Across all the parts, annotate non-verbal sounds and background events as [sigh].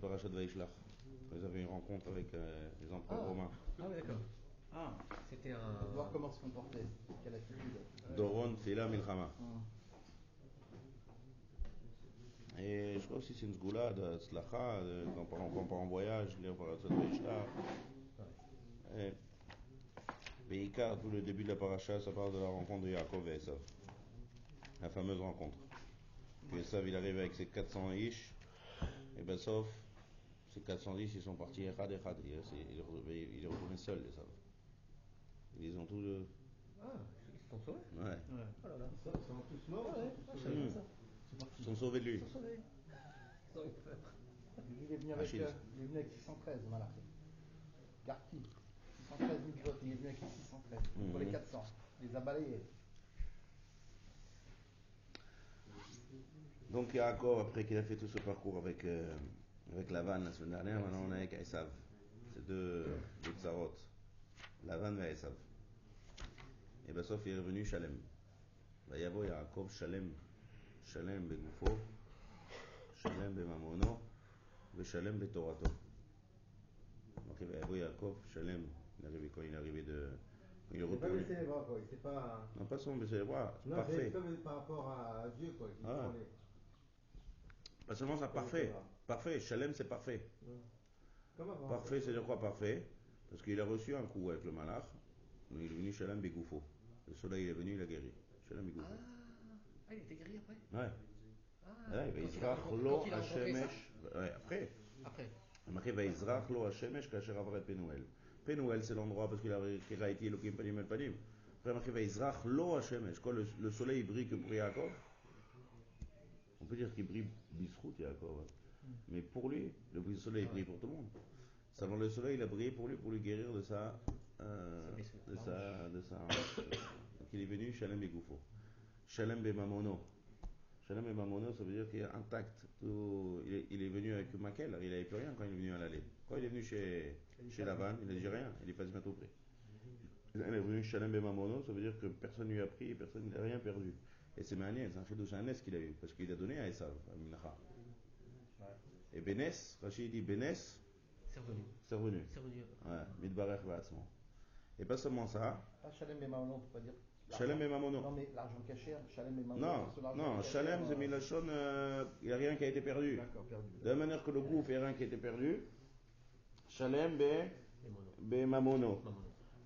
Parachat Vaishlach. Ils avaient une rencontre avec euh, les empereurs Ah. romains. Ah oui, d'accord. Ah, c'était un. Pour voir comment se comporter, quelle attitude. Doron, Tfila, Milchama. Hum. Et je crois aussi que c'est une sgoula de Slacha, de- quand on quand part en voyage, lire Parachat Vaishlach. Et Beikar, tout le début de la paracha, ça parle de la rencontre de Yaakov et Esav. La fameuse rencontre. Puis Esav, il arrive avec ses 400 ish, et ben sauf, ces 400 ish, ils sont partis Echad Echad. Il, est- il est retourné- seul, Esav. Ils ont tous le. Ah, ils se sont sauvés Ouais. Ouais. Oh là là. Ça, Ils sont tous morts. Ouais, ils sont sauvés. Parti. Ils sont sauvés de lui. Ils sont sauvés. Ils ont eu peur. Lui, il est venu avec, Achille. euh, il est venu avec 613, voilà. Garki. 613 mitzvot, il est venu avec 613. Pour les Mhm. 400. Il les a balayés. Donc Yaakov, après qu'il a fait tout ce parcours avec, euh, avec Lavan la semaine dernière, maintenant on est avec Esav. C'est deux, deux tsarot. Lavan et Esav. Et eh bien sauf il est revenu Shalem. Bah, Vayavo Yaakov Shalem. Shalem Begufo. Shalem Bemamono. Ben Shalem Betorato. Donc Vayavo Yaakov Shalem. Il est arrivé, quand il est arrivé de, il ne pas baissé les bras, quoi. Pas... Non, pas son baisser les bras. C'est parfait. Par rapport à Dieu, quoi. Ah. Pas seulement ça, parfait. Parfait, Shalem c'est parfait. Parfait, c'est de quoi parfait? Parce qu'il a reçu un coup avec le malach, mais il est venu Shalem Begoufo. Le soleil il est venu, il a guéri. Shalem Begoufo. Ah, ah, il était gris après? Ouais. Ah, il Hashemesh. Ouais, après. Après. Il marqué Veizrach lo Hashemesh kasher avret Penuel. Penuel, c'est l'endroit parce qu'il a écrit Raïti Elohim Panim El Panim. Après, lo Hashemesh. Quand le soleil brille que pour Yaakov, on peut dire qu'il brille Bisrout Yaakov. hein. Mais pour lui, le soleil brille pour tout le monde. Savant le soleil, il a brillé pour lui, pour lui guérir de sa. euh, de sa. De sa [coughs] donc il est venu Shalem Begoufo. Shalem Bemamono. Shalem Bemamono, ça veut dire qu'il est intact. Tout- il, est, il est venu avec Makel, il n'avait plus rien quand il est venu à l'aller. Quand il est venu chez, chez Lavan, il n'a dit rien, il est pas tout près. Il est venu Shalem Bemamono, ça veut dire que personne ne lui a pris, personne n'a rien perdu. Et c'est c'est un chidouche, un S qu'il a eu, parce qu'il a donné à Esav, à Minacha. Et Bénès, Rachid dit Bénès, C'est revenu. c'est revenu. C'est revenu. Ouais, Midbarech. Et pas seulement ça, Pas Shalem et Mamono, on peut pas dire. Shalem et Mamono. Non, mais l'argent caché, Shalem et Mamono. Non, non, Shalem, euh, c'est Milachon, euh, il n'y a rien qui a été perdu. D'accord, perdu. De la manière que le gouffre, il n'y a rien qui a été perdu. Shalem, be Mamono. Mamono.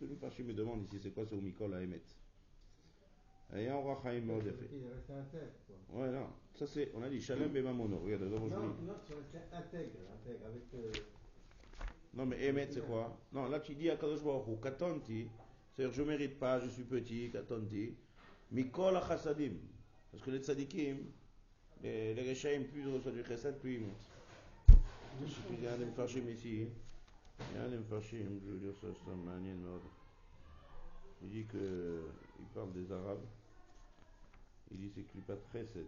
de nous me demande ici c'est quoi ce Oumikol à émettre. Et on voit Chaim non. Ça c'est, on a dit Shalem et Mamono. Regarde, non, je Non, Non, mais émettre c'est quoi Non, là tu dis à Kadosh Baruch Hu, Katonti, c'est-à-dire je ne mérite pas, je suis petit, Katonti, Mikol Achasadim. Parce que les tzadikim, les, les Rechaim, plus ils reçoivent du Chesed, plus ils montent. Je suis bien de me fâcher, mais si. Il y a Mfashim, je veux dire ça, c'est un mode. Il dit que, il parle des Arabes, il dit c'est Klipat Chesed.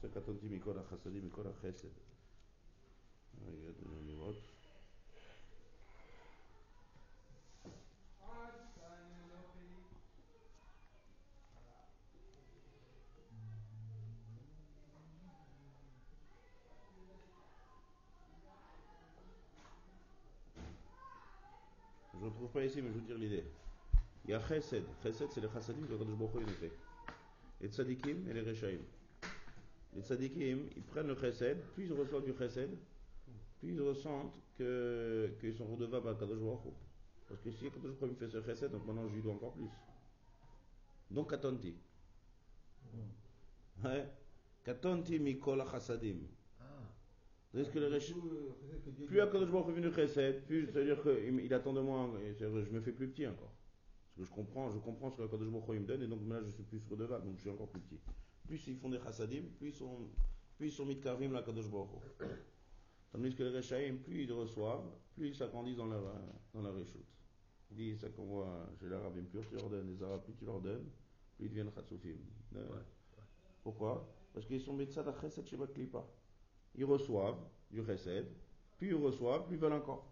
C'est quand on dit Mikola Chassadim, Mikola Chesed. Ah, Regarde, on y vote. Pas ici, mais je vous dire l'idée. Il y a Chesed. Chesed, c'est les Chassadim que Kadosh Baruch a fait. Les Tzadikim et les Rechaim. Les Tzadikim, ils prennent le Chesed, puis ils reçoivent du Chesed, puis ils ressentent que- qu'ils sont redevables à Kadosh Baruch. Parce que si Kadosh Baruch fait ce Chesed, donc maintenant je lui dois encore plus. Donc Katonti. Ouais. Katonti mikol chassadim? C'est-à-dire que que Dieu plus Akadosh Baruch venu chesed, plus c'est-à-dire qu'il il attend de moi, je me fais plus petit encore. Parce que je comprends, je comprends ce que Akadosh Baruch me donne, et donc maintenant je suis plus redevable, donc je suis encore plus petit. plus ils font des chassadim, plus ils sont, plus ils sont mitkarim la Kadosh Baruch. Tandis que les Rechaim, plus ils reçoivent, plus ils s'agrandissent dans euh, dans réchoute. Il dit ça qu'on voit chez les Arabes, plus tu leur donnes, les Arabes, plus tu leur donnes, plus ils deviennent Chatsoufim. Euh, Pourquoi? Parce qu'ils sont Mitzad Chesed Sheba Klipa. Ils reçoivent du Chesed, plus ils reçoivent, plus ils veulent encore.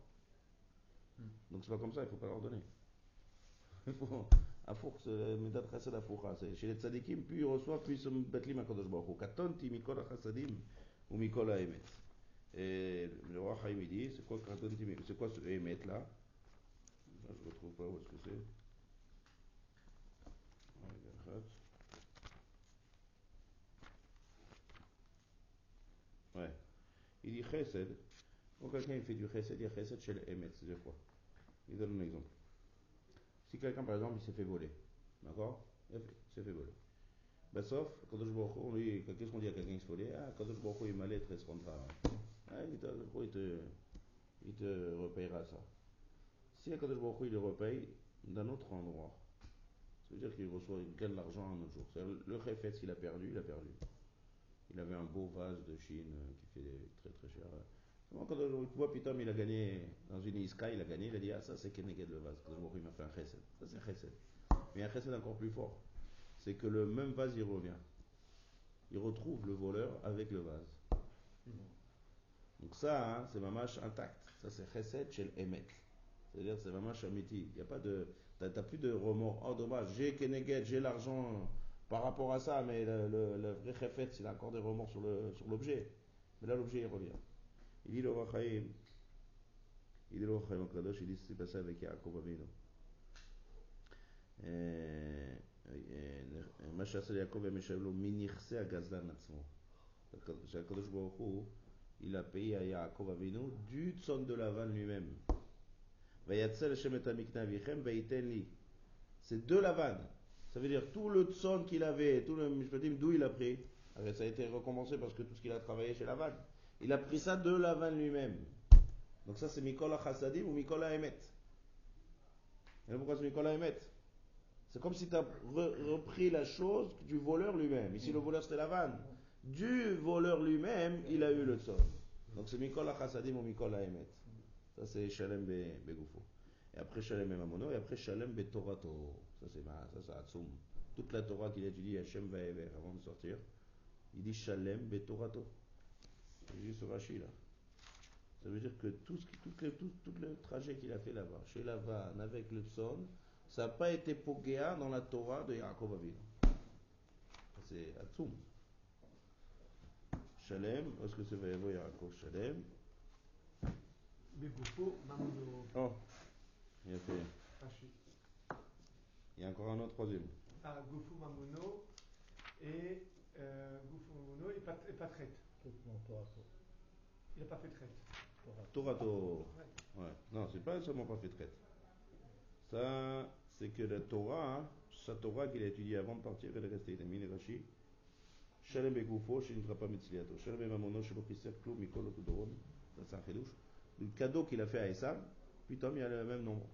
Donc c'est pas comme ça, il faut pas leur donner. [laughs] Il faut. Afour, c'est Midat Chesed Afoura. C'est Chez les tzadikim, plus ils reçoivent, plus ils sont Betlim HaKadosh Baruch Hu. Katonti mikol ha-chasadim ou mikol ha-emet. Et le roi Chaim il dit, c'est quoi Katonti, c'est quoi ce emet là? Là, Je ne retrouve pas où est-ce que c'est. Ouais, Gachat. Ouais. Il dit chesed. Quand quelqu'un fait du chesed, il y a chesed chez le emet, c'est-à-dire quoi Il donne un exemple. Si quelqu'un, par exemple, il s'est fait voler, d'accord? Il s'est fait voler. Ben, sauf, Kadosh Baruch on lui, qu'est-ce qu'on dit à quelqu'un qui se volait Ah, Kadosh Baruch il m'a contrat. Ah, il te, il te, repayera ça. Si Kadosh Baruch il le repaye d'un autre endroit, ça veut dire qu'il reçoit, il gagne l'argent un autre jour. C'est-à-dire, le chefet qu'il a perdu, il a perdu. Il avait un beau vase de Chine euh, qui fait très très cher. Quand tu vois, Pitom, il a gagné dans une Iska, il a gagné, il a dit Ah, ça c'est Keneged le vase. Il m'a fait un chesed. Ça c'est chesed. Mais un chesed encore plus fort. C'est que le même vase, il revient. Il retrouve le voleur avec le vase. Donc ça, hein, c'est mamash intact. Ça c'est chesed chez l'emet. C'est-à-dire c'est mamash amiti. Il n'y a pas de. T'as plus de remords. Oh dommage, j'ai Keneged, j'ai l'argent par rapport à ça, mais le, le, le vrai chefet, il a encore des remords sur le- sur l'objet. mais là, l'objet, il revient. Il dit le roi Chaim, il dit le roi Chaim au Kadosh, il dit c'est passé avec Yaakov Avinu. אה, אה, מה שעשה ליעקב המשב לו מנכסי הגזלן עצמו. שהקדוש ברוך הוא, il a payé à Yaakov Avinu du tzon de Lavan lui-même. ויצא לשם את המקנה אביכם וייתן לי. C'est de Lavan. Ça veut dire tout le tzon qu'il avait, tout le mishpatim, d'où il a pris Ça a été recompensé parce que tout ce qu'il a travaillé chez Lavan. Il a pris ça de Lavan lui-même. Donc ça c'est Mikola Chassadim ou Mikola Emet. Et pourquoi c'est Mikola Emet? C'est comme si tu as repris la chose du voleur lui-même. Ici le voleur c'était Lavan. Du voleur lui-même, il a eu le tzon. Donc c'est Mikola Chassadim ou Mikola Emet. Ça c'est Shalem Be- Begoufo. Et après Shalem Emamono, et après Shalem Betorato. Ça c'est ma- ça c'est Atsum. Toute la Torah qu'il étudie Hachem Vaever avant de sortir, il dit Shalem Betorato. J'ai ce Rashi là. Ça veut dire que tout, ce qui, tout, le, tout, tout le trajet qu'il a fait là-bas, chez Lavan, avec le Tson, ça n'a pas été pogéa dans la Torah de Yaakov Avinu. C'est Atsum. Shalem, est-ce que c'est Vaevo Yaakov Shalem? Begufo, Mamono, Oh, il a fait. Il y a encore un autre troisième. Ah, Goufou Mamono et euh, Goufou Mamono et pas, et pas traite. Tout non, Torah, Torah, Il n'a pas fait traite. Torah. Torato. Ouais. Ouais. Non, c'est pas seulement pas fait traite. Ça, c'est que la Torah, hein, sa Torah qu'il a étudiée avant de partir, elle est restée. Il a mis les Rashi. Shalem Begoufo, chez pas Mitzliato. Shalem Emamono, chez Lopisser, Klou, Mikolo, Tudoron. Ça, c'est un chedouche. Le cadeau qu'il a fait à Esav, puis Tom, il a le même nombre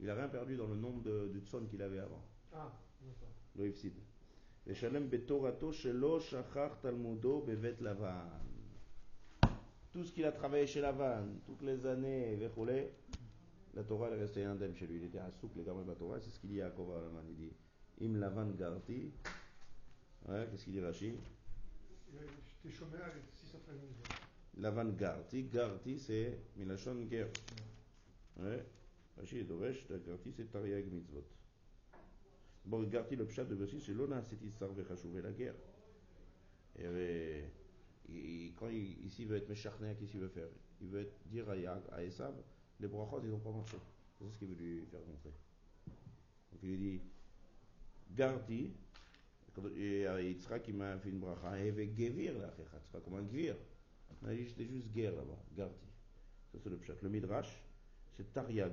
il n'a rien perdu dans le nombre de, de qu'il avait avant. Ah, d'accord. Le Ifsid. Tout ce qu'il a travaillé chez Lavan, toutes les années, la Torah est restée indemne chez lui. Il était à Souk, les gamins de la Torah, c'est ce qu'il dit à Kova Lavan. Il dit Im Lavan Garti. Ouais, qu'est-ce qu'il dit Rachid? J'étais Lavan Garti, Garti c'est Milachon Ger. Ouais. Bon, Garti, le pshat de Bessi, c'est l'ona, c'est Issar vechashouvé la guerre. Et euh, il- quand il, ici veut être mécharné, qu'est-ce qu'il veut faire? Il veut dire à, Esav, les brachot, ils n'ont pas marché. C'est ce qu'il veut lui faire montrer. Donc il lui dit, quand- et euh, Yitzhak, il m'a fait une bracha, avec Gevir, là, Yitzhak, comme un Gevir. Il dit, j'étais juste guerre là-bas, Garti. Ça c'est le pshat. Le Midrash, c'est Tariag.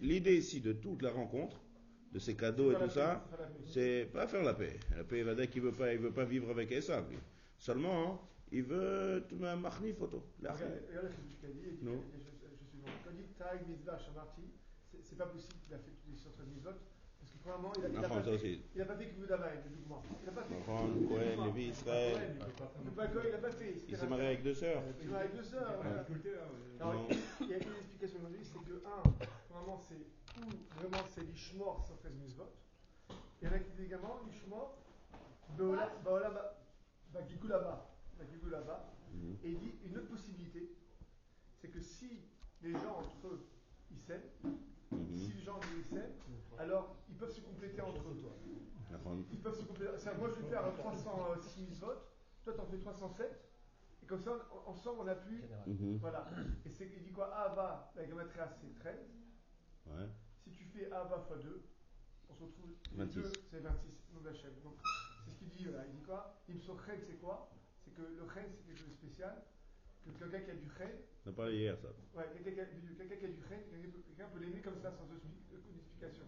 L'idée ici de toute la rencontre, de ces cadeaux et tout ça, c'est pas faire la paix. La paix, il qu'il veut pas, il veut pas vivre avec Esav. Seulement, hein, il veut un marni photo. Regarde regarde le Chidush qu'il a dit, il dit, Non. je, je, je suis bon. Quand il dit Taïg Mitzvah Shamarti, c'est pas possible qu'il a fait toutes les 113 mitzvot, parce que premièrement, il a, il a, Enfin, pas, fait, aussi. il a pas fait que Davaï, le document. Il a pas fait que Cohen, Lévi, Israël. Il a pas fait. Il s'est marié avec deux sœurs. Il s'est marié avec deux sœurs. voilà. Alors, Non. il y a une explication aujourd'hui, c'est que, un, vraiment, c'est où vraiment c'est l'ishmor 113 mitzvot. Il y en a qui disent également l'ishmor, Baola, là-bas. Mhm. Et il dit une autre possibilité, c'est que si les gens entre eux, ils s'aiment. Si les gens ils s'aiment, alors ils peuvent se compléter entre eux. Ils peuvent se compléter. C'est-à-dire, Moi, je vais faire 306 000 votes, toi, t'en fais 307, et comme ça, on- ensemble, on a pu. mhm. Voilà. Et c'est, il dit quoi? Ava, la gamatria, c'est 13. Ouais. Si tu fais Ava x 2, on se retrouve. les 26. deux, c'est 26, nom d'Hachem. Donc, c'est ce qu'il dit là. Il dit quoi? Il me Chen, c'est quoi? C'est que le Chen, c'est quelque chose de spécial. Que quelqu'un qui a du Chen, On a parlé hier, ça. ouais, quelqu'un qui a, du- quelqu'un qui a du Chen, quelqu'un peut, l'aimer comme ça sans aucune explication.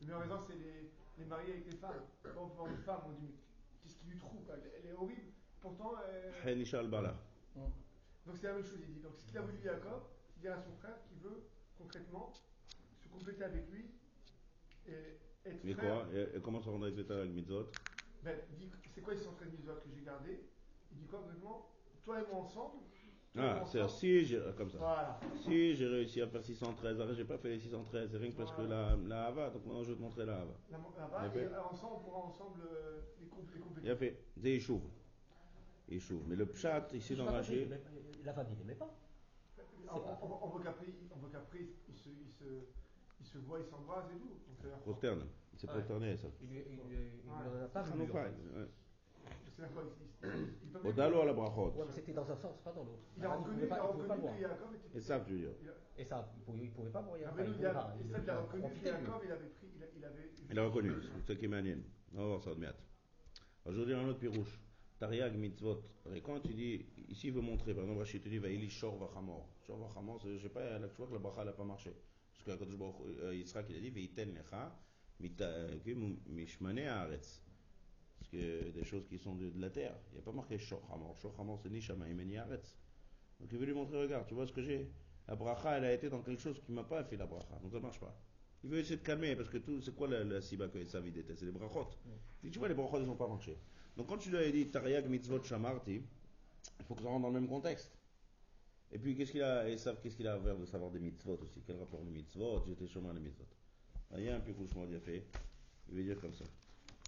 Le meilleur exemple, c'est les, les mariés avec les femmes. Quand on peut voir une femme, on dit mais qu'est-ce qui lui trouve elle, elle est horrible. Pourtant, euh, donc c'est la même chose, il dit. Donc ce qu'il a voulu dire à Jacob, c'est dire à son frère qu'il veut concrètement se compléter avec lui et être Mais frère. quoi? Et, et comment ça rendrait avec avec Mitzvot? Ben, il dit, c'est quoi les 113 mitzvot que j'ai gardés? Il dit quoi concrètement? Toi et moi ensemble. Ah, moi c'est si j'ai comme ça. Voilà. Si j'ai réussi à faire 613, alors j'ai pas fait les 613, c'est rien que parce que la, la Hava, donc maintenant je vais te montrer la Hava. Là- Là-bas, Il a et euh, ensemble, on pourra ensemble euh, les, com- les compléter. Il a fait, c'est Yishuv. Yishuv. Mais le pshat ici dans Rashi, La femme, il n'aimait pas. On, on- on veut qu'après, on veut qu'après ils, se, ils, se, ils se voient, ils s'embrassent et tout. Prosterne. Il s'est prosterné ça. Il il il en en la. Il il il. Il il il il il pas, a, et il ça, il a a reconnu que profité, lui. Jacob, il avait pris, il, a- il avait. Il a reconnu, c'est ça qui manienne. On va voir ça de miat. Alors, je veux dire un autre pirouche. Tariag mitzvot. Et quand tu dis, ici il veut montrer, par exemple, Rachid te dit, Vaïli shor vachamor. Shor vachamor, c'est- je sais pas, là, tu vois que la bracha n'a pas marché. Parce que euh, Yitzhak, il a dit, Veiten lecha, mita- euh, que mishmane haaretz. Parce que des choses qui sont de, de la terre. Il n'y a pas marqué shor hamor. Shor hamor, c'est ni shamaim ni haaretz. Donc il veut lui montrer, regarde, tu vois ce que j'ai? La bracha, elle a été dans quelque chose qui m'a pas fait la bracha. Donc ça marche pas. Il veut essayer de calmer, parce que tout, c'est quoi la, la siba que Esav déteste C'est les brachot. Il dit, tu vois, les brachot, ils n'ont pas marché. Donc quand tu lui as dit Tariag mitzvot shamarti, il faut que ça rentre dans le même contexte. Et puis qu'est-ce qu'il a, Esav, qu'est-ce qu'il a à faire de savoir des mitzvot aussi? Quel rapport les mitzvot? J'étais chemin les mitzvot. Il y a un peu couchement bien fait. Il veut dire comme ça.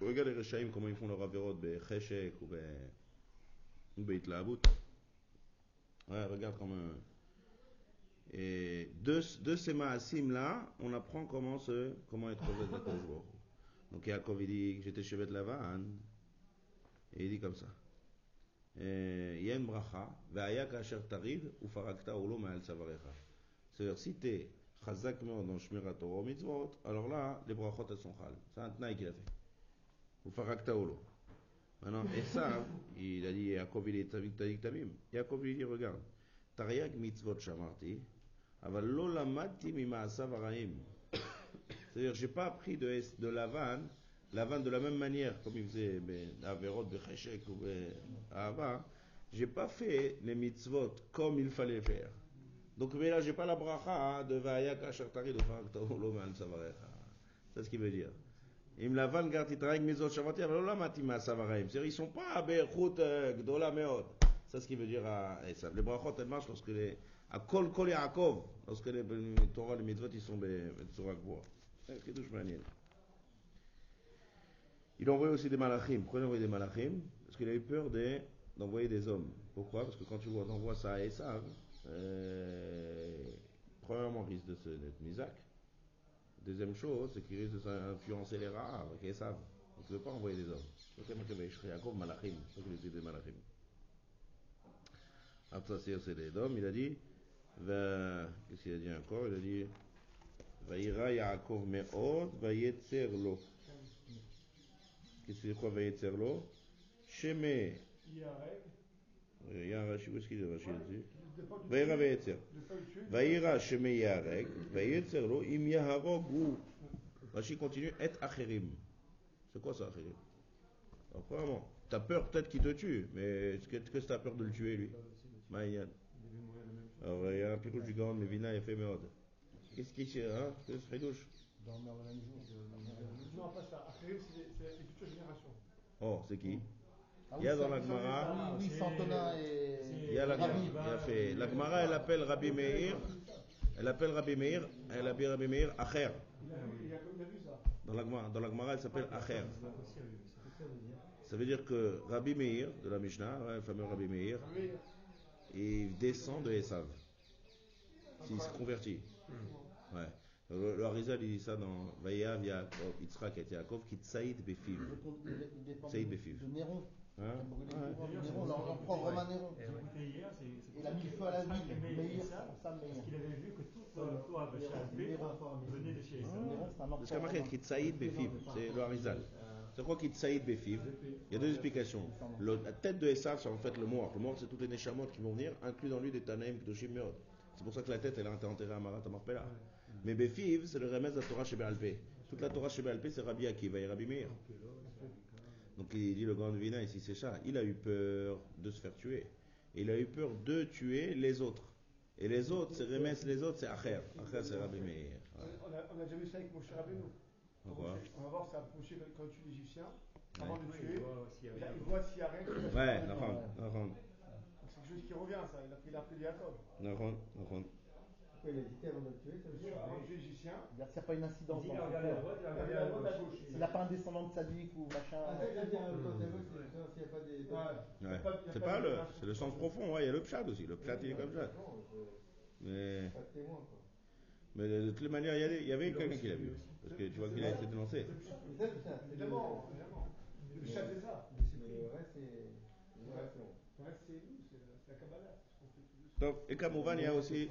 Regarde les rechaïm, comment ils font leur avérote, be cheshek ou be ou be itlaabut. Ouais, regarde comment. Et de, de ces maasim là, on apprend comment se, comment être au Tachem. Donc Yaakov il dit, j'étais chez Bet Lavan, et il dit comme ça. Euh, Il y a une bracha, Ve'aya kasher tarid, ufarakta olo ma'al savarecha. C'est-à-dire, si tu es chazak מאוד dans shmirat Torah mitzvot, alors là, les brachot elles sont chal. C'est un tnaï qu'il a fait. Lo lamati mima'asav haraim. C'est-à-dire, j'ai pas appris de, Es- de Lavan, Lavan de la même manière, comme il faisait ben, Averot, Becheshek ou Ahava, j'ai pas fait les mitzvot comme il fallait faire. Donc, mais là, j'ai pas la bracha hein, de Vayak Asher Tarid ou Farakta Olo Ma'al Savarecha. C'est ce qu'il veut dire. Ils ne sont pas à Berchut euh, Gdola Meod. C'est ce qui veut dire à Esav. Les brachot, elles marchent lorsque les. À Kol Kol Yaakov, lorsque les Torah, les mitzvot, ils sont Betsura Gvoa. Euh, C'est tout manier. Il envoyait aussi des malachim. Pourquoi il envoyait des malachim? Parce qu'il avait peur d'envoyer des hommes. Pourquoi? Parce que quand tu vois, envoies ça à Esav, euh, premièrement, il risque de se, d'être Misak. Deuxième chose, c'est qu'il risque de s'influencer les rares avec Esav. Donc il ne veut pas envoyer des hommes. Donc il malachim. A dit des malachim. Après ça, c'est des hommes. Il a dit, qu'est-ce qu'il a dit encore? Il a dit, Vaïra Yaakov me'od, vayetzer lo. Qu'est-ce que c'est quoi vayetzer lo? Sheme. Il y a un règle. Il y a un Rashi, où est-ce qu'il est Rashi là-dessus Le tuer. Vaïra Sheme Yarek, vayetzer lo, im yaharog ou. Rashi continue, et acherim. C'est quoi ça, acherim Alors, premièrement, t'as peur peut-être qu'il te tue, mais est-ce que t'as peur de le tuer, lui? Maïan. Alors, il y a un pirouche du Gaon, mais Vina, il fait méode. Qu'est-ce qu'il y a, hein? Qu'est-ce que c'est, douche Dormir le même jour. de- Non, pas ça. Acherim, c'est les- c'est les futures générations. Oh, c'est qui? Ah Il y a dans la Gemara- Oui, oui, Santona et. Il y a la fait. La Gemara, elle appelle Rabbi Meir. Elle appelle Rabbi Meir. Elle appelle Rabbi Meir Acher. Dans la Gemara, dans la Gemara, elle s'appelle Acher. Ça veut dire que Rabbi Meir, de la Mishnah, ouais, le fameux Rabbi Meir, il descend de Esav. S'il se convertit. Ouais. Le, le Harizal, il dit ça dans Vayav Yaakov, Yitzhak et Yaakov, qui tsaïd befiv. Donc, on- il- il dépend Saïd de, Befiv. de Néron. Hein le de Néron, l'en- l'empereur romain Néron. Eh Il a mis le feu à la ville. Meir, femme Parce Meir. qu'il avait vu que toute la Torah de Shalbé venait de chez un Parce qu'il y a empereur marqué romain. qui tsaïd befiv. C'est le Harizal. C'est quoi qui tsaïd befiv Il y a deux explications. Le- la tête de Esav, c'est en fait le mort. Le mort, c'est toutes les Neshamot qui vont venir, inclus dans lui des Tanaïm, Kedoshim, Meod. C'est pour ça que la tête, elle a été enterrée à Marat Marpella. Mais Befiv, c'est le remède de la Torah chez Béalpé. Toute la Torah chez Béalpé, c'est Rabbi Akiva et Rabbi Meir. Donc il dit le grand Vina ici, c'est ça. Il a eu peur de se faire tuer. Et il a eu peur de tuer les autres. Et les autres, c'est Remes, les autres, c'est Acher. Acher, c'est Rabbi Meir. on a, vu ça avec Moshe Rabbeinu. Pourquoi On va voir ça Moshe quand tue l'Égyptien. Avant de le tuer, il voit s'il y a rien. Ouais, Donc C'est quelque chose qui revient, ça. Il a pris l'appel de Jacob. Nahon. Pourquoi il a hésité avant de le tuer ça veut dire l'Égyptien, Il n'y a, pas une incidence Il a son regardé à cœur. droite, il a regardé à gauche. Il n'a pas un descendant de sadique ou machin. Ah, ça, c'est s'il n'y a pas des. Ouais. C'est le, c'est le sens profond, ouais, il y a le pchat aussi. Le pchat, il est comme ça. Mais, Pas de témoin, quoi. mais de toutes les manières, il y, avait quelqu'un qui l'a vu. Parce que tu vois qu'il a été dénoncé. Évidemment, évidemment. Le chat, c'est ça. Mais le reste, c'est. Le reste, c'est bon. Le reste, c'est nous, c'est la- Kabbalah. Donc, et Kamouvan, il y a aussi.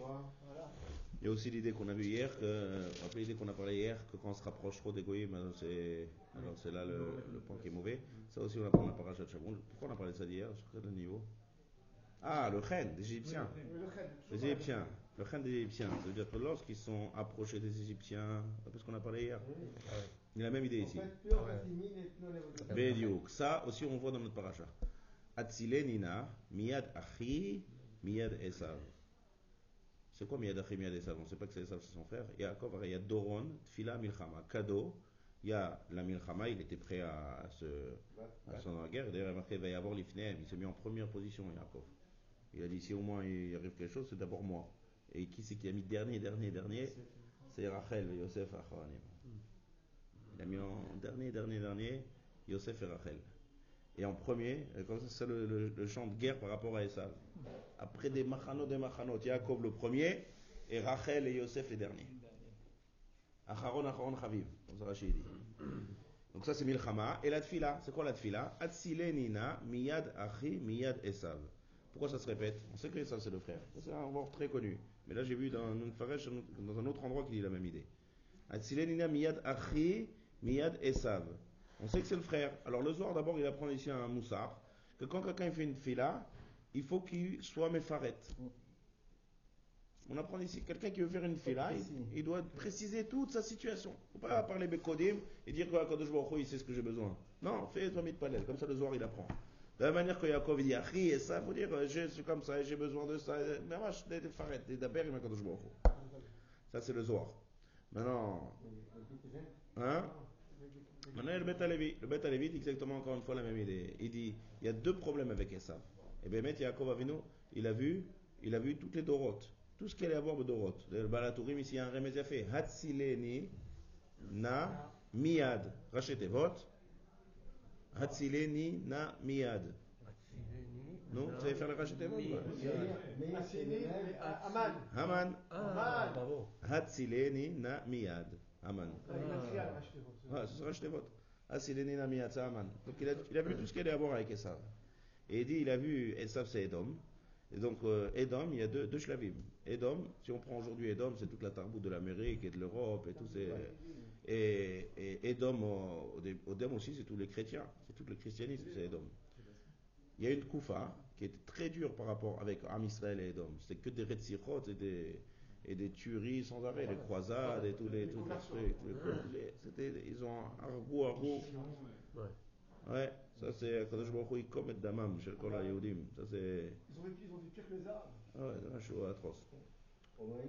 Il y a aussi l'idée qu'on a vue hier, que, euh, rappelez l'idée qu'on a parlé hier, que quand on se rapproche trop des goïms, alors c'est, alors c'est là le, le point qui est mauvais. Ça aussi, on apprend dans la paracha de Shaboun. Pourquoi on a parlé de ça d'hier? Sur quel niveau Ah, le chen des Égyptiens. Les Égyptiens. Le chen des Égyptiens. Ça veut dire que lorsqu'ils sont approchés des Égyptiens, parce qu'on a parlé hier, il a la même idée ici. est. Bediuk. Ça aussi, on voit dans notre paracha. Atzile Nina, Miyad Achi, Miyad Esav. C'est quoi Miyad Achi, Miyad Esav? On ne sait pas que c'est son frère. Yaakov, il y a Doron, Tfila, Milchama. Cadeau. Il y a la Milchama, il était prêt à, à se à se rendre dans la guerre. D'ailleurs, il a marqué, il va y avoir l'Ifneem. Il s'est mis en première position, Yaakov. Il a dit, si au moins il arrive quelque chose, c'est d'abord moi. Et qui c'est qui a mis dernier, dernier, dernier? C'est Rachel et Yosef Acharonim. Il a mis en dernier, dernier, dernier, Yosef et Rachel. Et en premier, et comme ça, c'est le, le- le chant de guerre par rapport à Esav. Après des machanot, des machanot, Yaakov le premier, et Rachel et Yosef les derniers. Acharon, Acharon, Chaviv. Donc ça c'est Milchama. Et la tfila, c'est quoi la tfila? Atsile Nina, Miyad Achi, Miyad Esav. Pourquoi ça se répète? On sait que Esav c'est le frère. C'est un word très connu. Mais là j'ai vu dans, dans un autre endroit qui dit la même idée. Atsile Nina, Miyad Achi, Miyad Esav. On sait que c'est le frère. Alors le soir d'abord il apprend ici un moussard que quand quelqu'un fait une fila, il faut qu'il soit méfaret. On apprend ici, quelqu'un qui veut faire une fila, il, doit préciser toute sa situation. Il ne faut pas parler Bekodim et dire que Kadosh Baruch il sait ce que j'ai besoin. Non, fais toi palel, comme ça le soir il apprend. De la même manière que Yaakov il dit Achi et ça, il faut dire euh, je suis comme ça et j'ai besoin de ça. Mais moi, je des faret, des daber, il m'a Kadosh Baruch. Ça c'est le soir. Maintenant, hein? Maintenant, le Beth Alevi. Le Beth Alevi dit exactement encore une fois la même idée. Il dit il y a deux problèmes avec Esav. Et bien, Yaakov Avinu, il a vu, il a vu toutes les Dorotes. Tout ce qu'il allait avoir de Dorotes. Le Balatourim, ici, il y a un remède fait. Hatsileni na miyad. Rachetez vote. Hatzileni na miyad. Non, tu savais faire le rachet Tevot, mi- quoi. Mais Hatsini, mais Aman. Haman. Ah, Aman. bravo. Hatzileni na miyad. Haman. Il a écrit à racheter votre. Ouais, ce sera votre. Ah. Donc il a, il a vu tout ce qu'il y a à voir avec Esav. Et il dit, il a vu Esav, c'est Edom. Et donc, euh, Edom, il y a deux, deux shlavim. Edom, si on prend aujourd'hui Edom, c'est toute la tarboute de l'Amérique et de l'Europe et tout. Et, Edom, au, Edom aussi, c'est tous les chrétiens. C'est tout le christianisme, c'est Edom. Il y a une Koufa qui était très dure par rapport avec Am Israël et Edom. C'était que des Retzichot et des, et des tueries sans arrêt, des croisades et tous les, tous les les- les- c'était- ils ont argou, argou. Ouais. Ouais, ça c'est Kadosh Baruch Hu, Yikom et Damam, chez Kol HaYehudim. Ça c'est. Ils ont vécu, ils ont pire que les Arabes. Ah ouais, c'est un show atroce.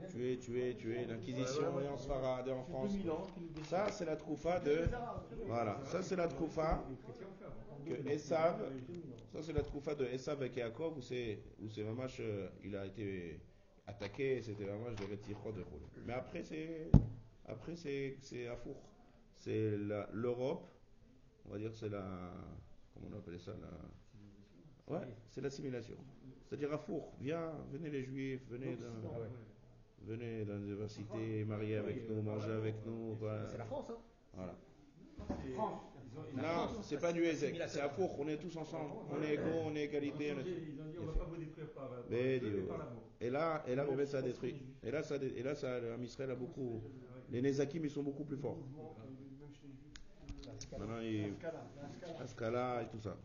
Tuer, tuer, tuer, l'Inquisition et en Sfarad et en France. 2000 ans qu'il nous Ça c'est la troufa de. Les. Voilà, ça c'est la troufa Les que Esav. Ça c'est la troufa de Esav avec Yaakov où c'est où c'est Mamash, euh, il a été attaqué, c'était Mamash de Retzichot de Roule. Mais après c'est après c'est c'est Afour. C'est la- l'Europe, on va dire c'est la comment on appelle ça la Ouais, c'est l'assimilation. C'est-à-dire Afour, viens, venez les Juifs, venez dans, Ah ouais. venez dans l'université, mariez avec nous, mangez avec nous, voilà. C'est la France, hein Voilà. Non, c'est pas du Ezek, c'est Afour, on est tous ensemble, on est égaux, on est égalité. on est- Ils ont dit on va pas vous détruire par par Mais le feu, Dieu. mais par l'amour. Et là, et là, ça a détruit. Et là, ça, et là, ça, l'homme Israël a beaucoup. Les Nezakim, ils sont beaucoup plus forts. Euh. Maintenant, ils. La Scala, la Scala. La Scala et tout ça.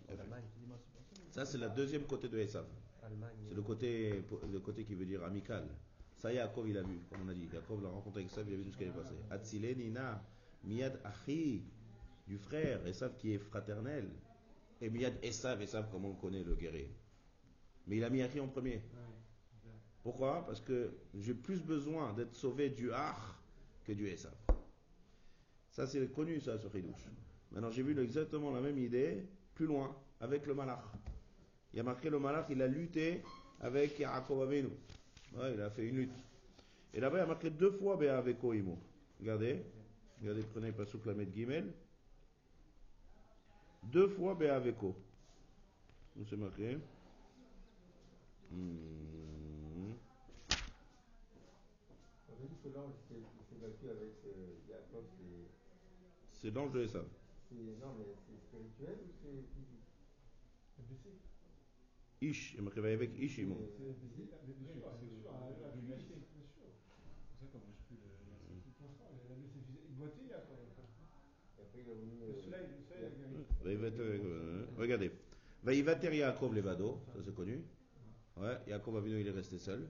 Ça, c'est le deuxième côté de Esav. C'est le côté, le côté qui veut dire amical. Ça, Yaakov, il a vu, comme on a dit. Yaakov l'a rencontré avec Esav, il a vu tout ce qui est passé. Atzile Nina, Miyad Achi, du frère, Esav qui est fraternel. Et Miyad Esav, Esav, comme on connaît, le guerrier. Mais il a mis Achi en premier. Pourquoi? Parce que j'ai plus besoin d'être sauvé du Har que du Esav. Ça, c'est connu, ça, sur Hidouche. Maintenant, j'ai vu exactement la même idée, plus loin, avec le Malach. Il y a marqué le Malach, il a lutté avec Yaakov Avinu. Il a fait une lutte. Et là-bas, il a marqué deux fois avec Imo. Regardez. Regardez, prenez Pasuk Lamed Gimel. Deux fois Be'aveko. Où c'est marqué? Hmm. On a dit que l'ange s'est s'est battu avec euh, Jacob, c'est. C'est l'ange de Esav. c'est- Non, mais c'est spirituel ou c'est physique? C'est blessé. Ish, il a marqué avec Ish. C'est c'est sûr. C'est sûr. C'est le- constant. La physique. Il boitait, il a quand même. Et après, il est revenu. Le euh, soleil, le soleil, a guéri. Vaïvater, Regardez. Vaïvater Yaakov Levado, ça c'est connu. Ouais, Yaakov il est resté seul.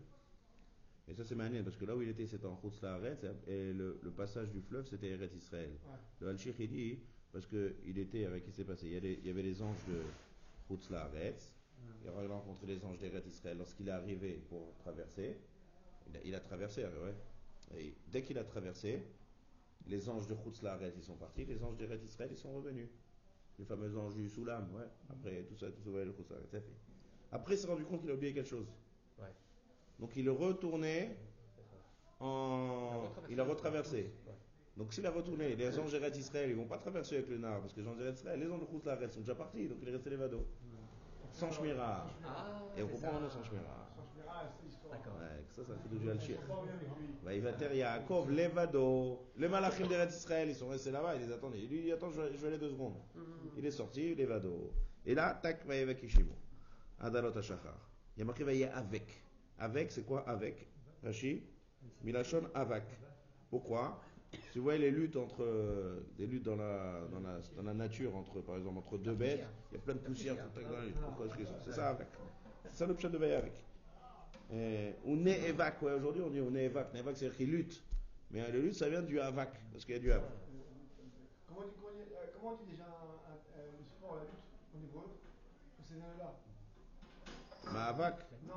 Et ça c'est magnifique parce que là où il était c'était en Laaretz et le, le passage du fleuve c'était Eretz Israël. Ouais. Le Al-Sheikh il dit, parce qu'il était, avec qui s'est passé, il y, il avait les anges de Chutz Laaretz, il a rencontré les anges d'Eretz Israël lorsqu'il est arrivé pour traverser. Il a, il a traversé, ouais. Et dès qu'il a traversé, les anges de Laaretz ils sont partis, les anges d'Eretz Israël ils sont revenus. Les fameux anges du Soulam, ouais. Après tout ça, tout ça, ouais, le fait. Après il s'est rendu compte qu'il a oublié quelque chose. Donc il est retourné en... Il a retraversé. Donc s'il a retourné, les anges d'Eretz Israël, ils vont pas traverser avec le Nard, parce que les anges d'Eretz Israël, les anges de Laaretz sont déjà partis, donc il est resté les vados. Sans Shmira. Ah, Et on c'est comprend maintenant sans Shmira. Shmira. D'accord. Ouais, ça, ça fait du. On sent bien avec lui. Vaïvater Yaakov, Levado. Les malachim d'Eretz Israël, ils sont restés là-bas, ils les attendaient. Il lui dit Attends, je vais, je vais aller deux secondes. Il est sorti, Levado. Et là, tac, Vaïvek Ishimo. Adalot Hashachar. Il y a marqué Vaïe avec. Avec, c'est quoi avec? Rashi? Milachon Avak. Pourquoi? Si vous voyez les luttes entre. euh, des luttes dans la, dans, la, dans la nature, entre, par exemple, entre deux bêtes, il y a plein de poussière. tout c'est C'est ça avec. C'est ça le pshat de Vaïe avec. Euh, ou né évac, ouais, aujourd'hui on dit on est évac. Névac c'est-à-dire qu'il lutte. Mais euh, le lutte ça vient du havac, parce qu'il y a du havac. Comment on dit, comment on on déjà un- un- euh, le sport, la lutte, en hébreu Pour ces années-là Mais havac, Non,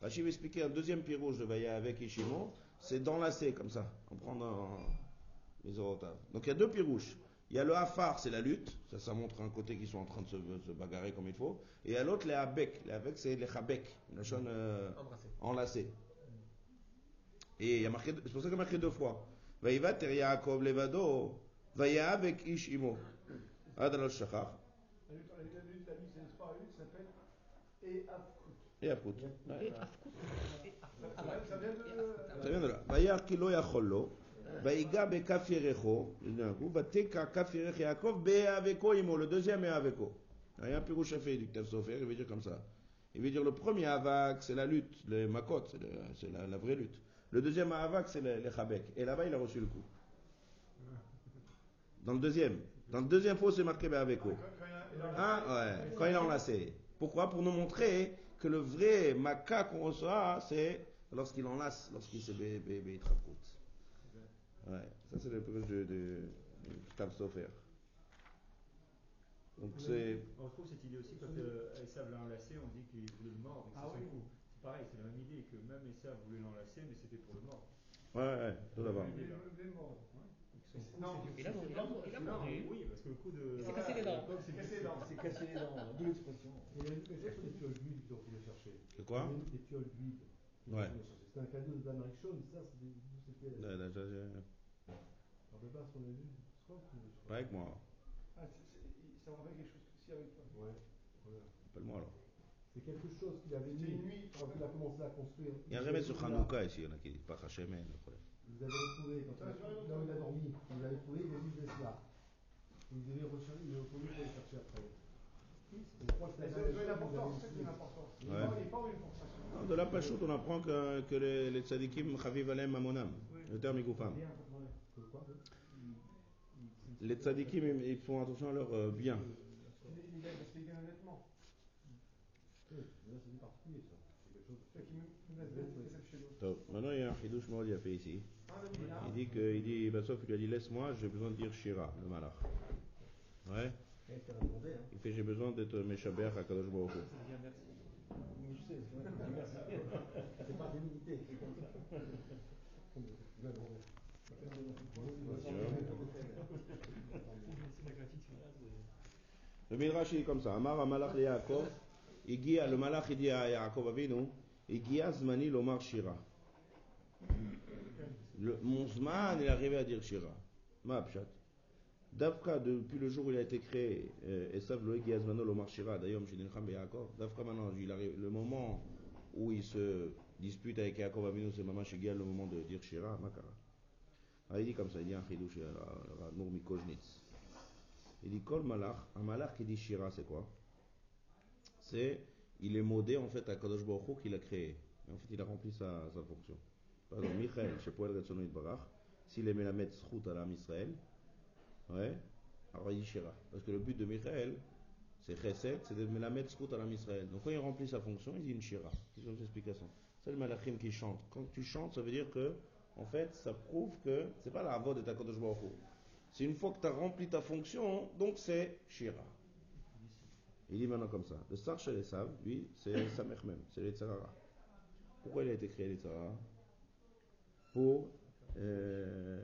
Rachid va expliquer un deuxième pirouge de Vaya avec Ishimo, c'est d'enlacer comme ça, on prend dans les orotaves. Donc il y a deux pirouches. Il y a le hafar, c'est la lutte, ça, ça montre un côté qu'ils sont en train de se, se bagarrer comme il faut. Et il y a l'autre, les habek. Les habek, c'est les chabek, la chaîne euh, enlacée. Et il y a marqué, c'est pour ça qu'il y a marqué deux fois. Vaïva ter Yaakov levado, Vaya avec Ish Imo. Ad al shachar. La lutte, la lutte, la lutte, la lutte, c'est l'espoir, la lutte s'appelle Eafkut et Afkout. Et Afkout. Il y a un premier c'est la lutte. Le makot, c'est la, vraie lutte. Le deuxième c'est. Et là-bas, il a reçu le coup. Dans. Dans le deuxième pourquoi Pour nous montrer que le vrai maca qu'on reçoit, c'est lorsqu'il enlace, lorsqu'il se bé- bé- bé- trapoute. Ouais, ça c'est le pirouge de, de, de Ktav Sofer. Donc c'est. On retrouve cette idée aussi quand euh, Esav l'a enlacé, on dit qu'il voulait le mordre, que Ah c'est oui. coup. C'est pareil, c'est la même idée que même Esav voulait l'enlacer, mais c'était pour le mordre. Ouais, ouais, tout d'abord. Non, Il a mordu, il a il a Non, oui, parce que le coup de. Il s'est cassé les dents. C'est Cassé les dents. C'est cassé les dents, d'où l'expression. Et les autres, les fioles d'huile dont il a cherché. C'est quoi Les fioles d'huile. Ouais. C'était un cadeau d'Amérique Shawn, ça, c'était. d'où c'était. Là, là, là, là, Je me rappelle pas ce qu'on a vu. Pas avec moi. Ah, c'est- c'est- ça aurait quelque chose aussi avec toi. Ouais. Appelle-moi alors. C'est quelque chose qu'il avait C'était mis une nuit. quand il a commencé à construire. Il y a un remède sur Hanouka ici, il y en a qui disent pas Hachemen, le problème. Vous avez retrouvé, quand il a, là où il a dormi, vous l'avez trouvé, il a dit laisse là. Vous devez rechercher, il est retourné pour le chercher après. A avez. Il il De la Pachout, on apprend que, que les, les tzadikim chaviv alem mamonam, le terme quoi? Les tzadikim, ils font attention à leur euh, bien. Il il honnêtement. Là, c'est du particulier, ça. Il maintenant, il y a un chidouche Maud fait ici. Il dit que, il dit, Bassof, il lui a dit, laisse-moi, j'ai besoin de dire Shira, le malach. Ouais. Il hein. Fait, j'ai besoin d'être Meshaber à Kadosh Baruch. Je sais, c'est vrai. Merci. C'est pas d'humilité, c'est comme ça. Le Midrash est comme ça. Amar Amalach le Yaakov. Igia, le malach il dit à Yaakov Avinu, Igia Zmani lomar Shira. Le, mon Zman, est arrivé à dire Shira. Ma pshat. Dafka, depuis le jour où il a été créé, euh, Esav lo Igia Zmano lomar Shira, d'ailleurs, M. Nilcham et Yaakov. Dafka maintenant, il arrive, le moment où il se dispute avec Yaakov Avinu, c'est Mamash Igia, le moment de dire Shira, Makara. Ah, il dit comme ça, il dit un chidouche, Nour Mikojnitz. Il dit Kol Malach, un Malach qui dit Shira, c'est quoi? C'est, il est modé en fait à Kadosh Baruch qu'il a créé. Et en fait, il a rempli sa, sa fonction. Par exemple, Michael, chez Poel Retsono Barach, s'il la mettre Srout à l'âme Israël, ouais, alors il dit Shira. Parce que le but de Michael, c'est Chesed, c'est de la mettre Srout à l'âme Israël. Donc quand il remplit sa fonction, il dit une Shira. C'est une explication. C'est le Malachim qui chante. Quand tu chantes, ça veut dire que, en fait, ça prouve que c'est pas la voix de ta Hu. C'est une fois que tu as rempli ta fonction, donc c'est Shira. Il dit maintenant comme ça. Le Sar chez les Sav, lui, c'est Samech même, c'est les Tzarara. Pourquoi il a été créé les Tzarara? Pour. Euh,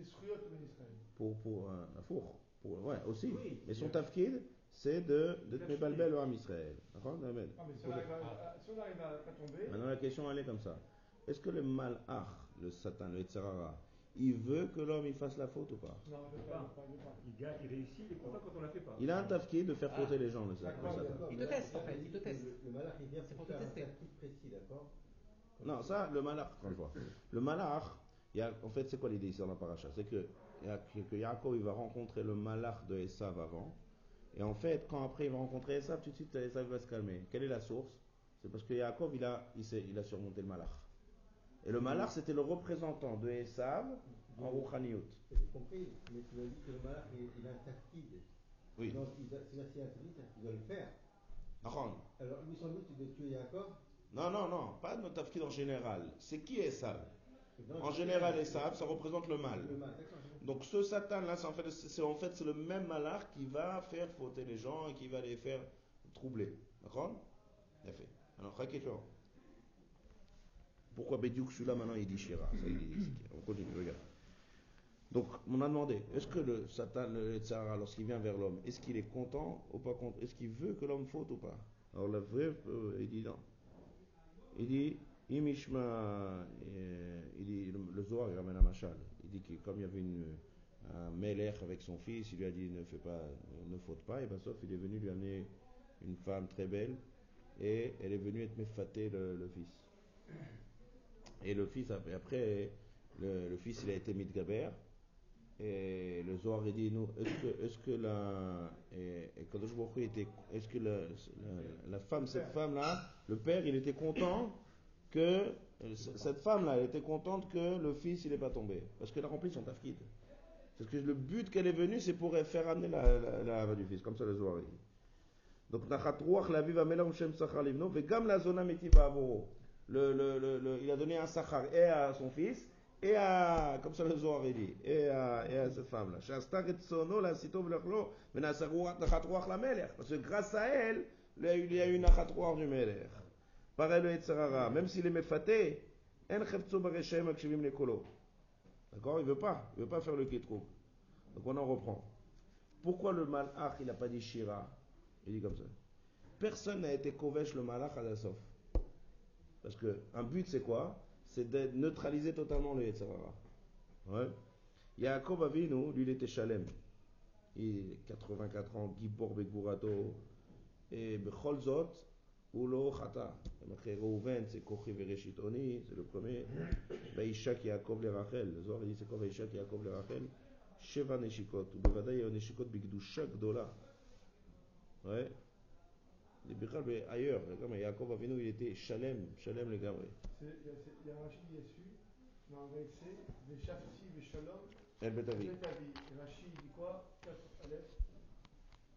Israël. pour, pour un, un four. Pour, ouais, aussi. Mais son tafkid, c'est de, de te au Israël. D'accord Ahmed Ah, mais si on arrive à, à- si on arrive à pas tomber, Maintenant, la question, elle est comme ça. Est-ce que le malach, le Satan, le Tzarara, il veut que l'homme il fasse la faute ou pas? Non, ne. Il gagne, il réussit, il est content quand on la fait pas. Il a un tafkid de faire fauter les gens, le, Sa- le D'accord, Satan. Il te teste, en fait, il te teste. Le, le malach, il vient C'est pour pour te faire un précis, d'accord? Non, ça, le malach, quand je vois. Le malach, il y a, en fait, c'est quoi l'idée ici dans la paracha? C'est que, il que Yaakov, il va rencontrer le malach de Esav avant. Et en fait, quand après il va rencontrer Esav, tout de suite, Esav va se calmer. Quelle est la source? C'est parce que Yaakov, il a, il, il a surmonté le malach. Et le malach, c'était le représentant de Esav en Rouchaniout. J'ai compris, mais tu m'as dit que le malach, il, il un tactique. Oui. Donc, il doit- c'est assez intelligent, il doit le faire. Alors, lui, son but, c'est de tuer Jacob. Non, non, non, pas notre tafkid en général. C'est qui Esav En général, Esav, ça représente le mal. Donc ce Satan-là, c'est en fait, c'est en fait c'est le même malach qui va faire fauter les gens et qui va les faire troubler. D'accord? Fait. Alors. Pourquoi Bédiouk, celui-là, maintenant, il dit Shira? Ça, il dit, On continue, regarde. Donc, on a demandé, est-ce que le Satan, le Tzara, lorsqu'il vient vers l'homme, est-ce qu'il est content ou pas content? Est-ce qu'il veut que l'homme faute ou pas? Alors, le vrai, euh, il dit non. Il dit, Imishma, euh, il dit, le, Zohar, il ramène un machal. Il dit que comme il y avait une, un avec son fils, il lui a dit ne fais pas, ne faute pas, et ben sauf il est venu lui amener une femme très belle, et elle est venue être méfatée le, le fils. Et le fils, après, le, fils, il a été mitgaber, et le Zohar, il dit, est-ce que, est-ce que la, et, et était, est-ce que la, la, la femme, cette femme-là, le père, il était content que, cette femme-là, elle était contente que le fils, il n'est pas tombé, parce qu'elle a rempli son tafkid. Parce que le but qu'elle est venue, c'est pour faire amener la, la, la du fils, comme ça le Zohar. Donc, la zona. Le, il a donné un sachar et à son fils, et à, comme ça le Zohar dit, et à, et à cette femme-là. Parce que grâce à elle, il y a eu- il y a eu nachat ruach du melech. Pareil le Yetzirara, même s'il est méfaté. D'accord? Il veut pas, il veut pas faire le kitrouk. Donc on en reprend. Pourquoi le malach, il n'a pas dit shira? Il dit comme ça. Personne n'a été kovesh le malach à la sof. Parce que un but c'est quoi? C'est de neutraliser totalement le Yetzirara. Ouais. Yaakov Avinu, lui il était Shalem. Il 84 ans, Gibor Begurato. Et Bechol Zot, ou lo chata. C'est le premier. Yaakov le Rachel. Il dit c'est quoi Yaakov Rachel? Sheva Neshikot. Ou comme Yaakov Avinu, il était Shalem, Shalem le. C'est- Il y a- il y a Rachid dessus, dans le verset, Veshafti Veshalom, El Betavi. Betavi. Et Rachid il dit quoi? 4 Aleph.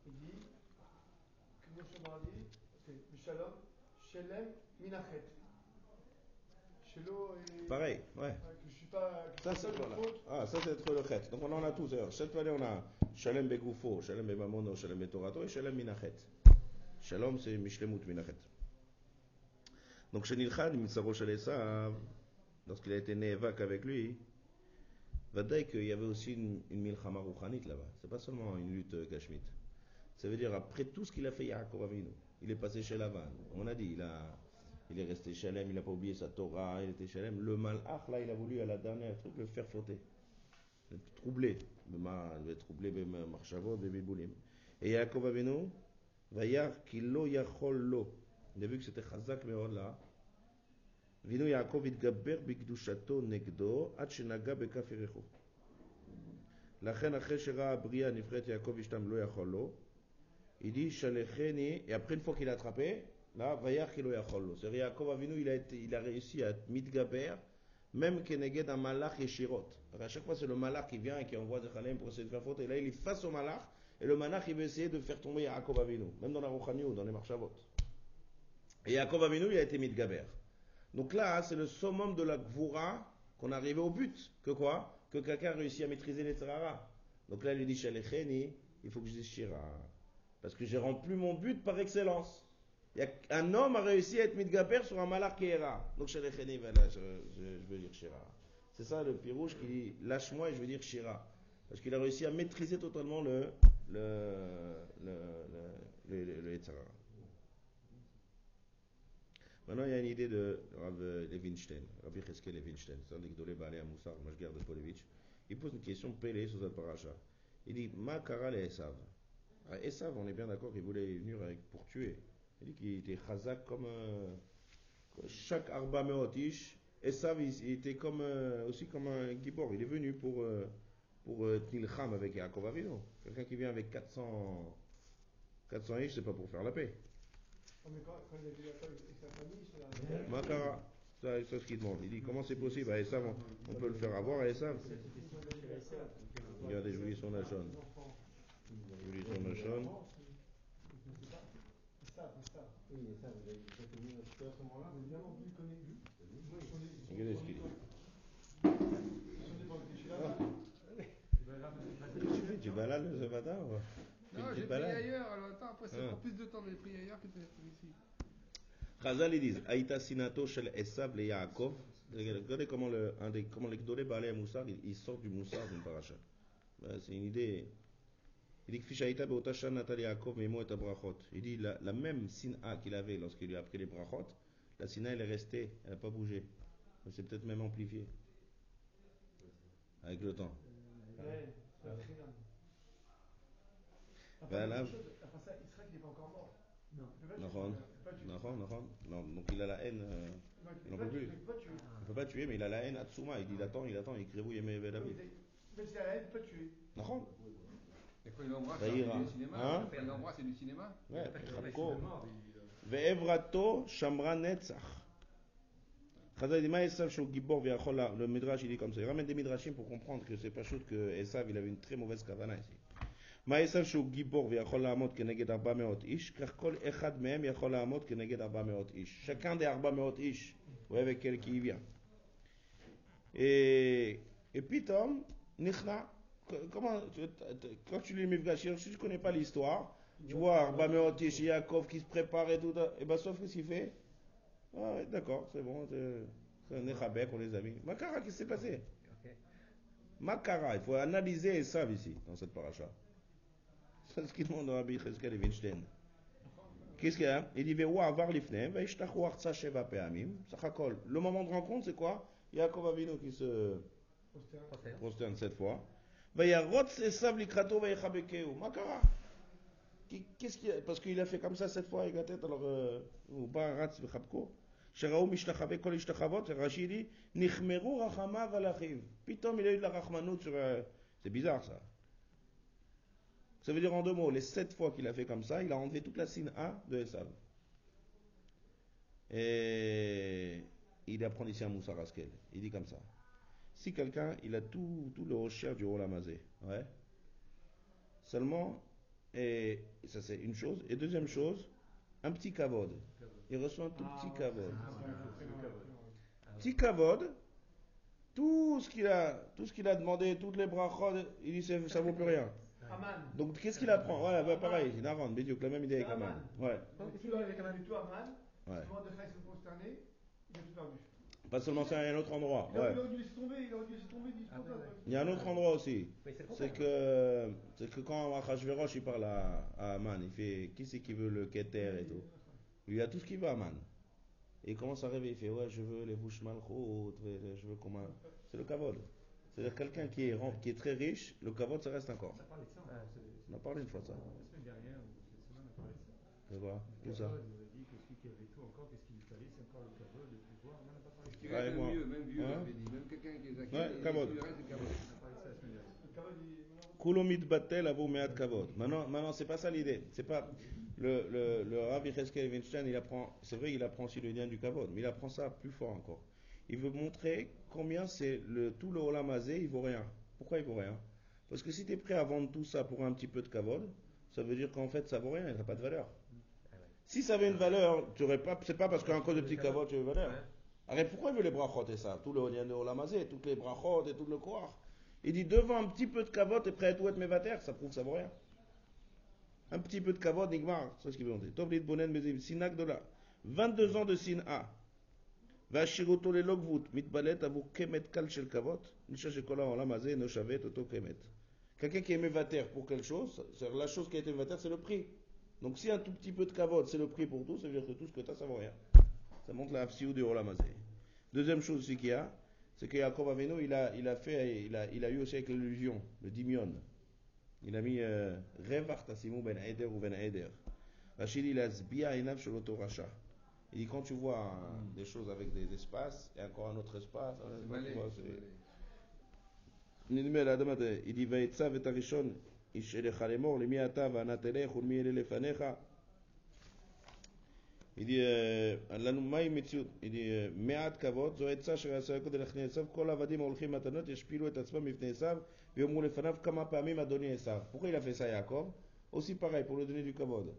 Il dit, c'est Shelem, Minachet. Pareil, ouais. Ah, Que je suis pas. que Ça, c'est voilà. Ah, ça, c'est être le chet. Donc, on en a tous. d'ailleurs. Cette année, on a Shalem Begoufo, Shalem Bemamono, Shalem Betorato et Shalem Minachet. Shalom, c'est Mishlemut Minachet. Donc, chez Nilchad, Mitzaro Shel Esav, lorsqu'il a été né avec lui, Vadaï qu'il y avait aussi une, une Milchama là-bas. C'est pas seulement une lutte euh, Gashmit. Ça veut dire, après tout ce qu'il a fait Yaakov Avinu, il est passé chez Lavan. On a dit, il, a, il est resté Shalem, il n'a pas oublié sa Torah, il était Shalem. Le Malach, là, il a voulu à la dernière truc le faire fauter. Le troubler. במה- troubler במחשבות ובבלבולים. Et Yaakov Avinu, וירא כי לא יכול לו. On a vu que c'était חזק מאוד là. והנה יעקב התגבר בקדושתו נגדו עד שנגע בכף ירחו. לכן אחרי שראה הבריאה הנבחרת יעקב אשתם לא יכול לו, il dit Shalecheni, et après une fois qu'il a attrapé, là, Vayar Kilo Yachollo. C'est-à-dire Yaakov Avinu, il a, été, il a réussi à mitgaber, même Keneged un malach et shirot. À chaque fois, c'est le malach qui vient et qui envoie Zechalim pour essayer de faire faute, et là, il est face au malach, et le malach, il veut essayer de faire tomber Yaakov Avinu, même dans la rouhaniou dans les Marchavot. Et Yaakov Avinu, il a été mitgaber. Donc là, hein, c'est le summum de la Gvoura qu'on arrivait au but. Que quoi? Que quelqu'un réussit à maîtriser les Terrara. Donc là, il dit Shalecheni, il faut que je dise Shira. Parce que j'ai rempli mon but par excellence. Il y a, un homme a réussi à être mitgaber sur un era. Donc voilà, je, je, veux dire Shira. C'est ça le pirouche qui dit lâche-moi et je veux dire Shira. Parce qu'il a réussi à maîtriser totalement le, le, le, le, le. Maintenant, il y a une idée de Rav Levinstein, Rabbi Cheskel Levinstein, c'est un des Gdolé Baalei Amoussar, Mashgar de Polevitch. Il pose une question pélée sur cette paracha. Il dit Ma kara le Esav. Ah, Esav, on est bien d'accord qu'il voulait venir avec, pour tuer. Il dit qu'il était chazak comme euh, chaque Arba Meotish. Esav, il, il était comme, euh, aussi comme un Gibor. Il est venu pour, euh, pour euh, Nilcham avec Yaakov Avinu. Quelqu'un qui vient avec 400, 400 ish, c'est pas pour faire la paix. Oh, mais quand, quand il a vu Jacob et sa famille, c'est ça, c'est ce qu'il demande. Il dit comment c'est possible? À Esav, on, on peut le faire avoir à Esav. Regardez, je vous lis son Lachon. Je vous lis son Lachon. C'est ça, c'est ça. Oui, mais ça, vous avez vous avez connu un peu à ce moment-là Évidemment, lui, il connaît lui. Moi, je connais. Regardez ce qu'il dit. Tu balades le Zevada ou Non, Une j'ai petite prié balade ailleurs, alors attends, après ça Ah. prend plus de temps d'aller prier ailleurs que ici. Chazal ils disent Aïta sinato shel Esav le Yaakov. Regardez comment le, un des, comment les Gdolé Moussar, il, il sort du Moussar d'une paracha. Ben, C'est une idée. Il dit que Fishaïta beotashan natal Yaakov memo et abrachot. Il dit la, la même sina qu'il avait lorsqu'il lui a appris les brachot, la sina elle est restée, elle n'a pas bougé. Elle s'est peut-être même amplifiée. Avec le temps. Ouais, bien. Enfin, Ben, là- chose, enfin, ça, Israël, il n'est pas encore mort. Non. Il Nahon. tuer. Il peut pas tuer. Nahon, Nahon. Non, donc il a la haine. euh, Non, Il il en peut peut pas tuer, plus. il il ne peut pas tuer, mais il a la haine Atsuma. Il dit il attend, il attend, il crée Yemé Oui, David. mais- Même si elle a la haine, il peut pas tuer. Nahon. C'est du cinéma. C'est du. Ouais, Ve'evrato shamra netzach. Chazal dit, Esav Gibor la- Le Midrash, il dit comme ça. Il ramène des Midrashim pour comprendre que c'est pas chose que Esav, il avait une très mauvaise kavana ici. La'amot keneged arba meot ish. Chacun des arba meot ish, vous voyez avec Et, et que- comment, quand tu lis Mifgashir, si tu connais pas l'histoire, tu vois Arba Meot Ish, Yaakov qui se prépare et tout, et ben sauf qu'est-ce qu'il fait Ah ouais, d'accord, c'est bon, c'est un Echabek, on les a mis. Makara, qu'est-ce qui s'est passé? Makara, il faut analyser ça ici, dans cette paracha. [laughs] C'est ce qu'il demande à Rabbi Cheskel et Winstein. Qu'est-ce qu'il y a? Il dit Ve'wa avar lifnem, ve'ishtachu artsa sheva pe'amim. Sachakol. Le moment de rencontre, c'est quoi? Yaakov Avinu qui se prosterne cette fois. Vayarotz esav likrato vayechabekeu. Makara. Qui- Qu'est-ce qu'il y a Parce qu'il a fait comme ça cette fois avec la tête, alors euh, ou baratz vechabko. שראו משתחווה כל השתחוות, רש"י dit, נחמרו רחמיו על אחיו. פתאום il a eu de la rachmanout sur... euh, C'est bizarre ça. Ça veut dire en deux mots, les sept fois qu'il a fait comme ça, il a enlevé toute la signe A de Esav. Et il apprend ici à Moussa Raskel. Il dit comme ça. Si quelqu'un, il a tout, tout le rocher du Rolamazé, ouais. Seulement, et ça c'est une chose. Et deuxième chose, un petit kavod. Il reçoit un tout petit kavod. Petit kavod, tout ce qu'il a, tout ce qu'il a demandé, toutes les brachot, il dit c'est- ça vaut plus rien. Aman. Donc qu'est-ce qu'il apprend? Voilà, bah, pareil, il Naran, Bédiouk, la même idée avec Aman. Ouais, Il fait tout avec Aman. Il fait tout Aman. ouais. Souvent, de se prosterner. Il a tout perdu. Pas seulement ça, il y a un autre endroit. Il Ouais. il aurait dû laisser tomber. Il aurait dû laisser tomber. Il dit, Ah, ouais, ouais. Il y a un autre endroit aussi. C'est que, c'est que quand Achashverosh il parle à, à Aman, il fait qui c'est qui veut le Keter et tout? Il a tout ce qu'il veut, Aman. Et il commence à rêver, il fait ouais, je veux les bouches malchot, je veux comment. C'est le kavod. C'est-à-dire quelqu'un qui est, qui est très riche, le kavod ça reste encore. On a parlé de ça, Ouais. c'est- On a parlé une fois de ça. la semaine dernière ou cette semaine, on a parlé de ça. C'est quoi Tout ça. Il nous a dit que celui qui avait tout encore, qu'est-ce qu'il lui fallait, c'est encore le caveau de pouvoir. Qui Ouais, même vieux, même vieux, Hein j'avais dit. Même quelqu'un qui est acquis, Ouais, Kavod. il- Kulomit battel avo meat kavod. Maintenant, maintenant c'est pas ça l'idée. C'est pas le le le Rav Weinstein, il apprend. C'est vrai, il apprend aussi le lien du kavod, mais il apprend ça plus fort encore. Il veut montrer combien c'est le tout le olamazé, il vaut rien. Pourquoi il vaut rien? Parce que si tu es prêt à vendre tout ça pour un petit peu de kavod, ça veut dire qu'en fait ça vaut rien, ça n'a pas de valeur. Si ça avait une valeur, tu aurais pas. C'est pas parce qu'un cause de petit kavod tu veux valeur. Ouais. Alors pourquoi il veut les brachot et ça Tout le lien de olamazé, toutes les brachot et tout le koar. Il dit devant un petit peu de kavod, t'es prêt à tout être mévater, ça prouve que ça vaut rien. Un petit peu de kavod, nigmar, c'est ce qu'il veut dire. Tov lit bonen mezim, sinak de là. 22 ans de sin A. והשירותו ללא גבות, מתבלט עבור קמת קל של כבוד, נשאר שכל העולם הזה אינו שווה את אותו קמת. Quelqu'un qui est mévater pour quelque chose, c'est la chose qui a été mévater, c'est le prix. Donc si un tout petit peu de kavod, c'est le prix pour tout, ça veut dire que tout ce que tu as, ça vaut rien. Ça montre la psiou du Olamazé. Deuxième chose aussi qu'il y a, c'est que Yaakov Avenu, il a, il a fait, il a, il a eu aussi avec l'illusion, le dimion. Il a mis euh, Rev Artasimu ben Eder ou ben Eder. Rachid, il a Zbia Enav shel Oto Racha. Il dit quand tu vois hein, des choses avec des espaces et encore un autre espace, hein, C'est tu malais, vois, c'est c'est- malais. נדמה לאדם הזה, il dit ויצב את הראשון איש אליך לאמור למי אתה ואנה תלך ולמי אלה לפניך. il dit אה, לנו מהי מציאות? il dit אה, מעט כבוד זו עצה אשר יעשה יעקב לפני עשיו כל העבדים ההולכים מתנות ישפילו את עצמם בפני עשיו ויאמרו לפניו כמה פעמים אדוני עשיו. pourquoi il a fait ça Yaakov? aussi pareil pour lui donner du כבוד.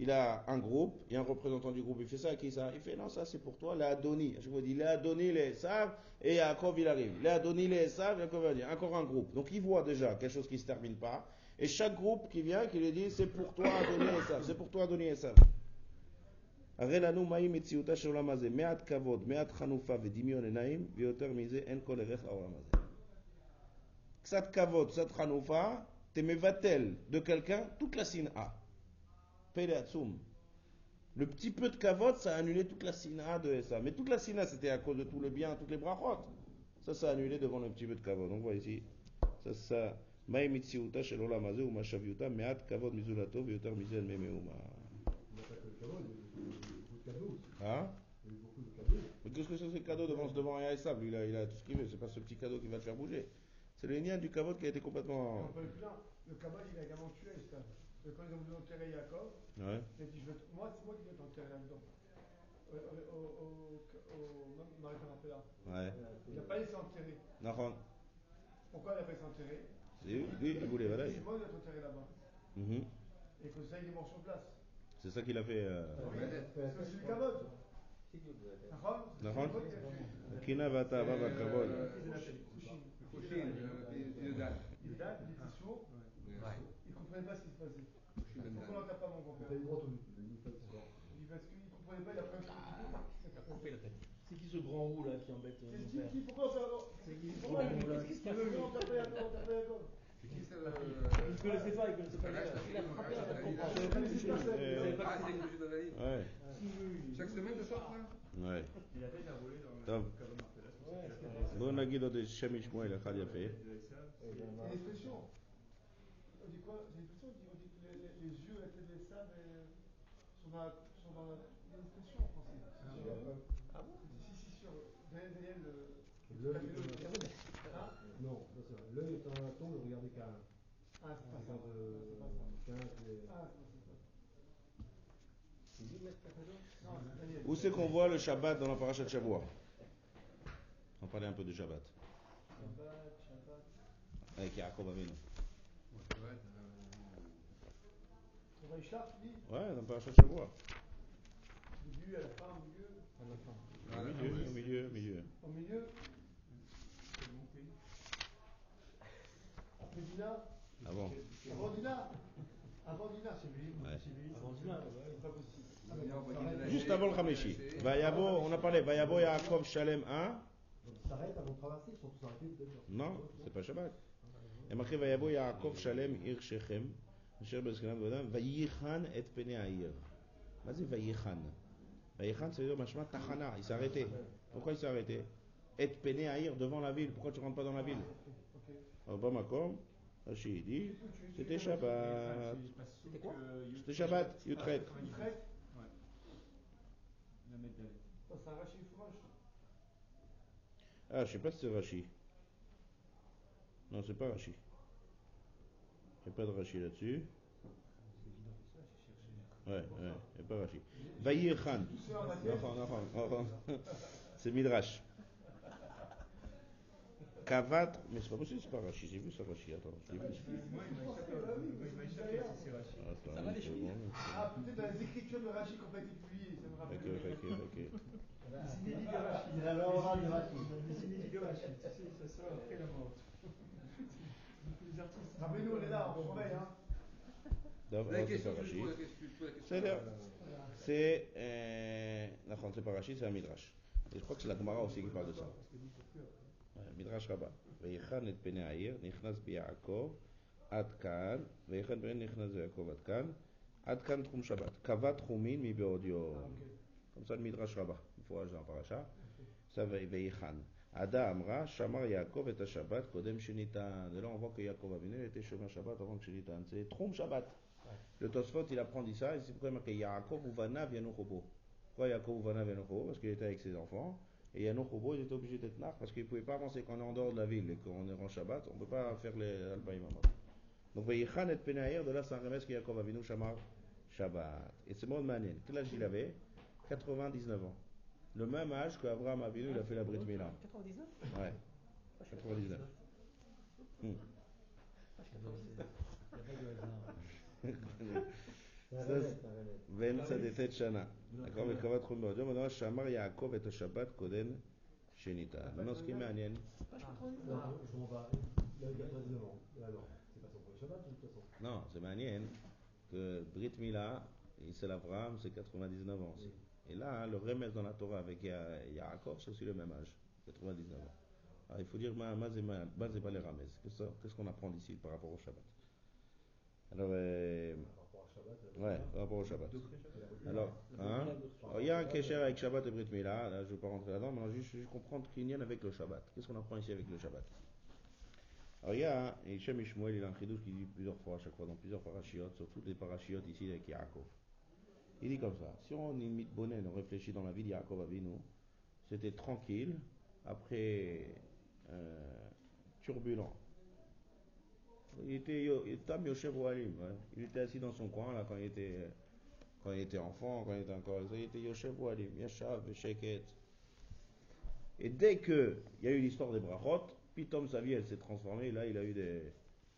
il a un groupe, il y a un représentant du groupe, il fait ça à qui ça Il fait non, ça c'est pour toi, l'Adoni. Je vous dis l'Adoni, les Sav, et Yaakov il arrive. L'Adoni, les Sav, Yaakov va dire, encore un groupe. Donc il voit déjà quelque chose qui ne se termine pas, et chaque groupe qui vient, qui lui dit c'est pour toi, Adoni et Sav, c'est pour toi, Adoni et Sav. הרי לנו מהי מציאותה של העולם הזה, מעט כבוד, מעט חנופה ודמיון עיניים, ויותר מזה אין כל ערך לעולם הזה. קצת כבוד, קצת חנופה, te מבטל de quelqu'un toute la sin'a. Pele Atsoum. Le petit peu de kavod, ça a annulé toute la sina de ça. Mais toute la sina, c'était à cause de tout le bien, toutes les brachot. Ça, ça a annulé devant le petit peu de kavod. Donc, voilà ici. Ça, ça. מהי מציאותה של עולם הזה ומה שוויותה מעט כבוד מזולתו ויותר מזה אין מי מאומה. cadeaux. Hein Il y a eu beaucoup de cadeaux. Mais qu'est-ce que c'est ce cadeau devant, devant un Lui, il a, il a tout ce qu'il veut. C'est pas ce petit cadeau qui va le faire bouger. C'est le lien du kavod qui a été complètement. Le Kabbalah, il a également tué Esther. Quand ils ont voulu enterrer Yaakov, Ouais. il a dit je te- moi, c'est moi qui vais t'enterrer là-dedans. Au, au, au. Ouais. Il n'a pas laissé enterrer. Nahon. Pourquoi il n'a pas laissé enterrer C'est lui, lui, il voulait, voilà. C'est moi qui vais t'enterrer là-bas. Mhm. Et que ça, il est mort sur place. C'est ça qu'il a fait. euh, c'est qui ce qui se passait. Fouchine, Pourquoi on n'entend pas mon grand-père T'as une droite au but, il fait ça. Il dit parce qu'il ne comprenait pas, il a pris un coup de couteau. C'est qui ce grand roux là? Qui embête euh, Pourquoi on fait C'est qui Pourquoi Qu'est-ce se passe? Pourquoi on tape Yaakov, on tape Yaakov C'est qui ça, le- Il connaissait pas, il connaissait pas. Il a frappé à la Je comprendre. savais pas ce qui se passait. Euh, Je savais pas Ah, c'est une de la vie. Ouais. Chaque semaine, ce soir, là Ouais. Il a fait la volée dans Tom. le cadeau Marcella, c'est pour ça qu'il a fait בואו נגיד עוד שם ישמעאל אחד יפה. de Esav. Il y a une expression. On dit quoi C'est une expression, on dit, on dit que les, les, les yeux, la tête des sables euh, sont dans, la- sont dans la. Il y a une expression en français. Si, Ah bon si, si, sur. Daniel, Daniel, le. Où c'est qu'on voit le Shabbat dans la paracha de Shavua On parlait un peu de Shabbat. Shabbat, Shabbat. Avec Yaakov Avinu. Ouais, dans la paracha de Shavua. Au début, à la fin, au milieu. Au milieu, au milieu, au milieu. Au milieu. Après Dina. Avant. Avant Dina. Avant Dina, c'est lui. Ouais. Avant Dina, C'est pas possible. Juste avant le Rameshi. on a parlé, Vayavo Yaakov Shalem 1. S'arrête avant de traverser, ils sont tous arrêtés Non, c'est pas Shabbat. Il y a marqué Yaakov Shalem Ir Shechem, Asher Bezkenan Vodam, Vayichan et Pene Aïr. Vas-y, c'est Vayichan Vayichan, ça veut dire Mashma Tachana, il s'est arrêté. Pourquoi il s'est arrêté? Et Pene Aïr devant la ville, pourquoi tu rentres pas dans la ville? Alors, pas Makom. Rachid dit, c'était Shabbat. C'était quoi? C'était Shabbat, Utrecht. Ah, je sais pas si c'est Rashi. Non, c'est pas Rashi. Il n'y a pas de Rashi là-dessus. Ouais, ouais, il n'y a pas Rashi. Vayir Khan. C'est Midrash. Kavat, mais c'est pas possible, c'est pas Rachi, j'ai vu ça Rachi, attends, ça va les Ah, peut-être dans les écritures de Rachi qu'on peut été publiées, ça me rappelle. Ok, ok, ok. De de ça après la mort. Rappelez-nous, on est là, on. Euh, c'est c'est euh, c'est un Midrash. Et je crois que c'est la Gemara aussi qui parle de ça. מדרש רבה. ויחן את פני העיר, נכנס ביעקב עד כאן, ויחן פני נכנס ביעקב עד כאן, עד כאן תחום שבת. קבע תחומין מבעוד יום. אוקיי. כמובן מדרש רבה, מפורש מהפרשה. ויחן. עדה אמרה, שמר יעקב את השבת קודם שניתן, זה לא אמרו כיעקב אבינלת, יש שומר שבת אמרו כשניתן, זה תחום שבת. אוקיי. לתוספות היא לפרנדיסאי, סיפורים כיעקב ובניו ינוחו בו. כל יעקב ובניו ינוחו בו, אז כאילו הייתה אקסיד אורפון. Et Yanuchobo il était obligé d'être nar parce qu'il ne pouvait pas avancer quand on est en dehors de la ville et qu'on est en Shabbat, on ne peut pas faire les Albaïm Donc Vayichan et Penaïr, de là c'est un remède que Yaakov Avinu Shamar Shabbat. Et c'est bon Manen. Quel âge il avait? 99 ans. Le même âge qu'Abraham Avinu, il a fait la Brit Mila. 99 Ouais. 99. Hmm. [laughs] ואמצע דצאת שנה. הכל מקרבת תחום מאוד. יום הדבר שאמר יעקב את השבת קודם שניתה. maintenant ce qui est מעניין, Non, je comprends pas. Il avait 99 ans. Et alors C'est pas son premier Shabbat, de toute façon. non, c'est מעניין que Brit Mila, c'est l'Abraham, c'est 99 ans aussi. Et là, le remède dans la Torah avec Ya- Yaakov, c'est aussi le même âge, 99 ans. Alors il faut dire, ma- ma- ma- ma- c'est pas les ramez. Qu'est-ce que- Qu'est-ce qu'on apprend d'ici par rapport au Shabbat Alors, euh, Ouais, par rapport au Shabbat. Alors, hein? Il y a un kécher avec Shabbat et Brit Mila, là je ne vais pas rentrer là-dedans, mais juste, comprendre qu'il y en a avec le Shabbat. Qu'est-ce qu'on apprend ici avec le Shabbat? Alors il y a, et Shem Ishmael, il a un chidouche qui dit plusieurs fois à chaque fois, dans plusieurs parachiotes, sur toutes les parachiotes ici avec Yaakov. Il dit comme ça, si on imite Bonen, on réfléchit dans la vie de Yaakov Avinu, c'était tranquille, après euh, turbulent. Il était, Yoshev Walim, il était assis dans son coin là quand il était quand il était enfant, quand il était encore il était Yoshev Walim, Yashav, Sheket. Et dès que il y a eu l'histoire des brachot, Pitom sa vie elle s'est transformée, et là il a eu des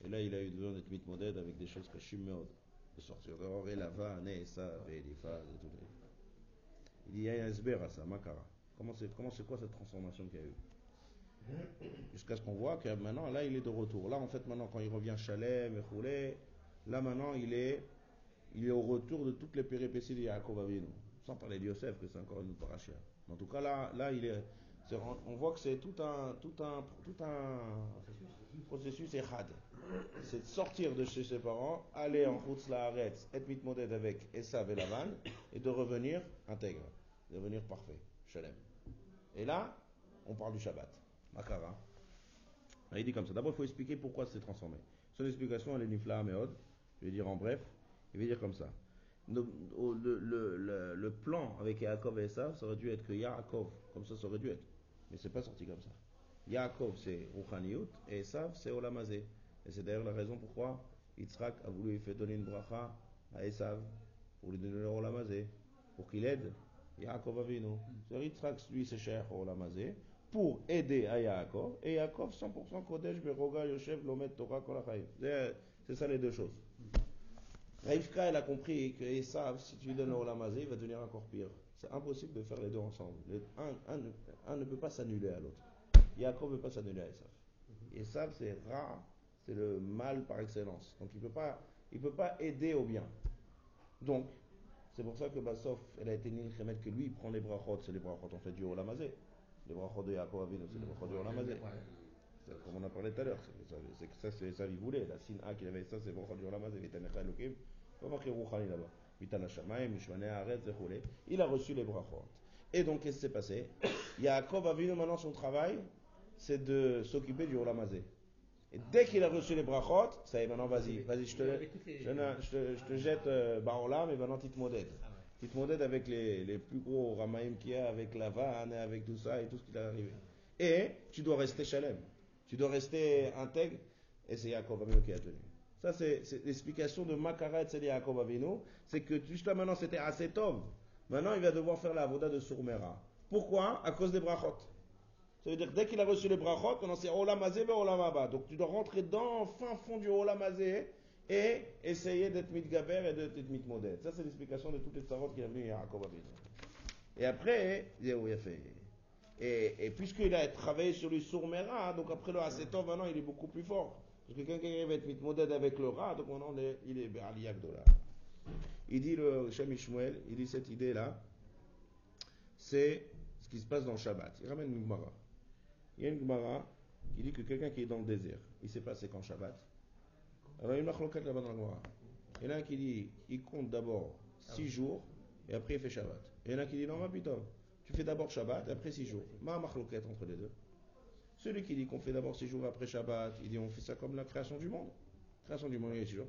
et là il a eu besoin d'être mitmoded avec des choses cachées meod, de sortir dehors, et lava, et ça, et les phases et tout. Il y a un à ça, Makara. Comment c'est comment c'est quoi cette transformation qu'il y a eu? Jusqu'à ce qu'on voit que maintenant là il est de retour. Là en fait maintenant quand il revient Chalem et Khoulé, là maintenant il est il est au retour de toutes les péripéties de Yaakov Avinu. Sans parler de Yosef, que c'est encore une autre parachia. En tout cas, là, là il est, on voit que c'est tout un, tout un, tout un processus échad. C'est de sortir de chez ses parents, aller en Laaretz, être mitmoded avec Esav et Lavan, et de revenir intègre, de devenir parfait, Shalem. Et là, on parle du Shabbat, Makara. Il dit comme ça. D'abord, il faut expliquer pourquoi c'est transformé. Son explication, elle est nifla meod. Je vais dire en bref. Il va dire comme ça. Le, au- le- le- le- le plan avec Yaakov et Esav, ça aurait dû être que Yaakov, comme ça, ça aurait dû être. Mais c'est pas sorti comme ça. Yaakov, c'est Rouchaniyut, et Esav, c'est Olamazé. Et c'est d'ailleurs la raison pourquoi Yitzhak a voulu lui faire donner une bracha à Esav, pour lui donner le Olamazé, pour qu'il aide Yaakov Avinu. C'est-à-dire Yitzhak, lui, c'est cher Olamazé, pour aider à Yaakov, et Yaakov 100% Kodesh, Beroga, Yoshev, Lomet, Torah, Kol HaChaim. C'est c'est ça les deux choses. Rivka, elle a compris que Esav, si tu lui donnes le Olamazé, il va devenir encore pire. C'est impossible de faire les deux ensemble. Un, un ne- un ne peut pas s'annuler à l'autre. Yaakov ne peut pas s'annuler à Esav. Esav, c'est rare, c'est le mal par excellence. Donc il ne peut, pas- il peut pas aider au bien. Donc, c'est pour ça que Bassof, elle a été Nilchemet, que lui, il prend les brachot, c'est les brachot en fait du Olamazé. Les brachot de Yaakov Avinu, c'est les brachot du Olamazé. C'est Comme on a parlé tout à l'heure, c'est que ça, c'est ça qu'il voulait. La sin A qu'il avait ça, c'est brachot du Olamazé, Vitanecha Elohim. Pas marqué Rouchani là-bas. Vitana Shamaim, Mishmane Haaretz, Zechoulé. Il a reçu les brachot. Et donc, qu'est-ce qui s'est passé Yaakov Avinu, maintenant, son travail, c'est de s'occuper du Olamazé. Et dès qu'il a reçu les brachot, ça y est, maintenant, vas-y, vas-y, je te, les- je, te, je te jette euh, Baolam et maintenant, tu te modèles. Modèles avec les, les plus gros Ramaïm qu'il y a, avec la vanne, avec tout ça et tout ce qui est arrivé. Et tu dois rester Shalem. Tu dois rester intègre. Et c'est Yaakov Avinu qui a tenu. Ça, c'est l'explication de Makaret, c'est Yaakov Avinu. C'est que jusqu'à maintenant, c'était assez tov. Maintenant, il va devoir faire la voda de Sourmera. Pourquoi? À cause des brachot. Ça veut dire dès qu'il a reçu les brachot, on c'est Olamazé, ben Olamaba. Donc tu dois rentrer dans fin fond du Olamazé et essayer d'être mitgaber et d'être mitmoded. Ça, c'est l'explication de toutes les tsarot qu'il a venu à Avinu. Et après, il a fait? Et, puisqu'il a travaillé sur le sourmera, donc après le Asetov, maintenant il est beaucoup plus fort. Parce que quelqu'un qui va être mitmoded avec le rat, donc maintenant il est- Be'aliyak de. Il dit le Shem Ishmuel, il dit cette idée-là, c'est ce qui se passe dans le Shabbat. Il ramène une Gemara. Il y a une Gemara qui dit que quelqu'un qui est dans le désert, il sait pas c'est quand Shabbat? Alors il y a une machloket là-bas. Il y en a qui dit, il compte d'abord 6 jours et après il fait Shabbat. Il y en a qui dit, non, ma putain, tu fais d'abord Shabbat et après 6 jours. Ma machloket entre les deux. Celui qui dit qu'on fait d'abord 6 jours après Shabbat, il dit on fait ça comme la création du monde. Création du monde, il y a 6 jours.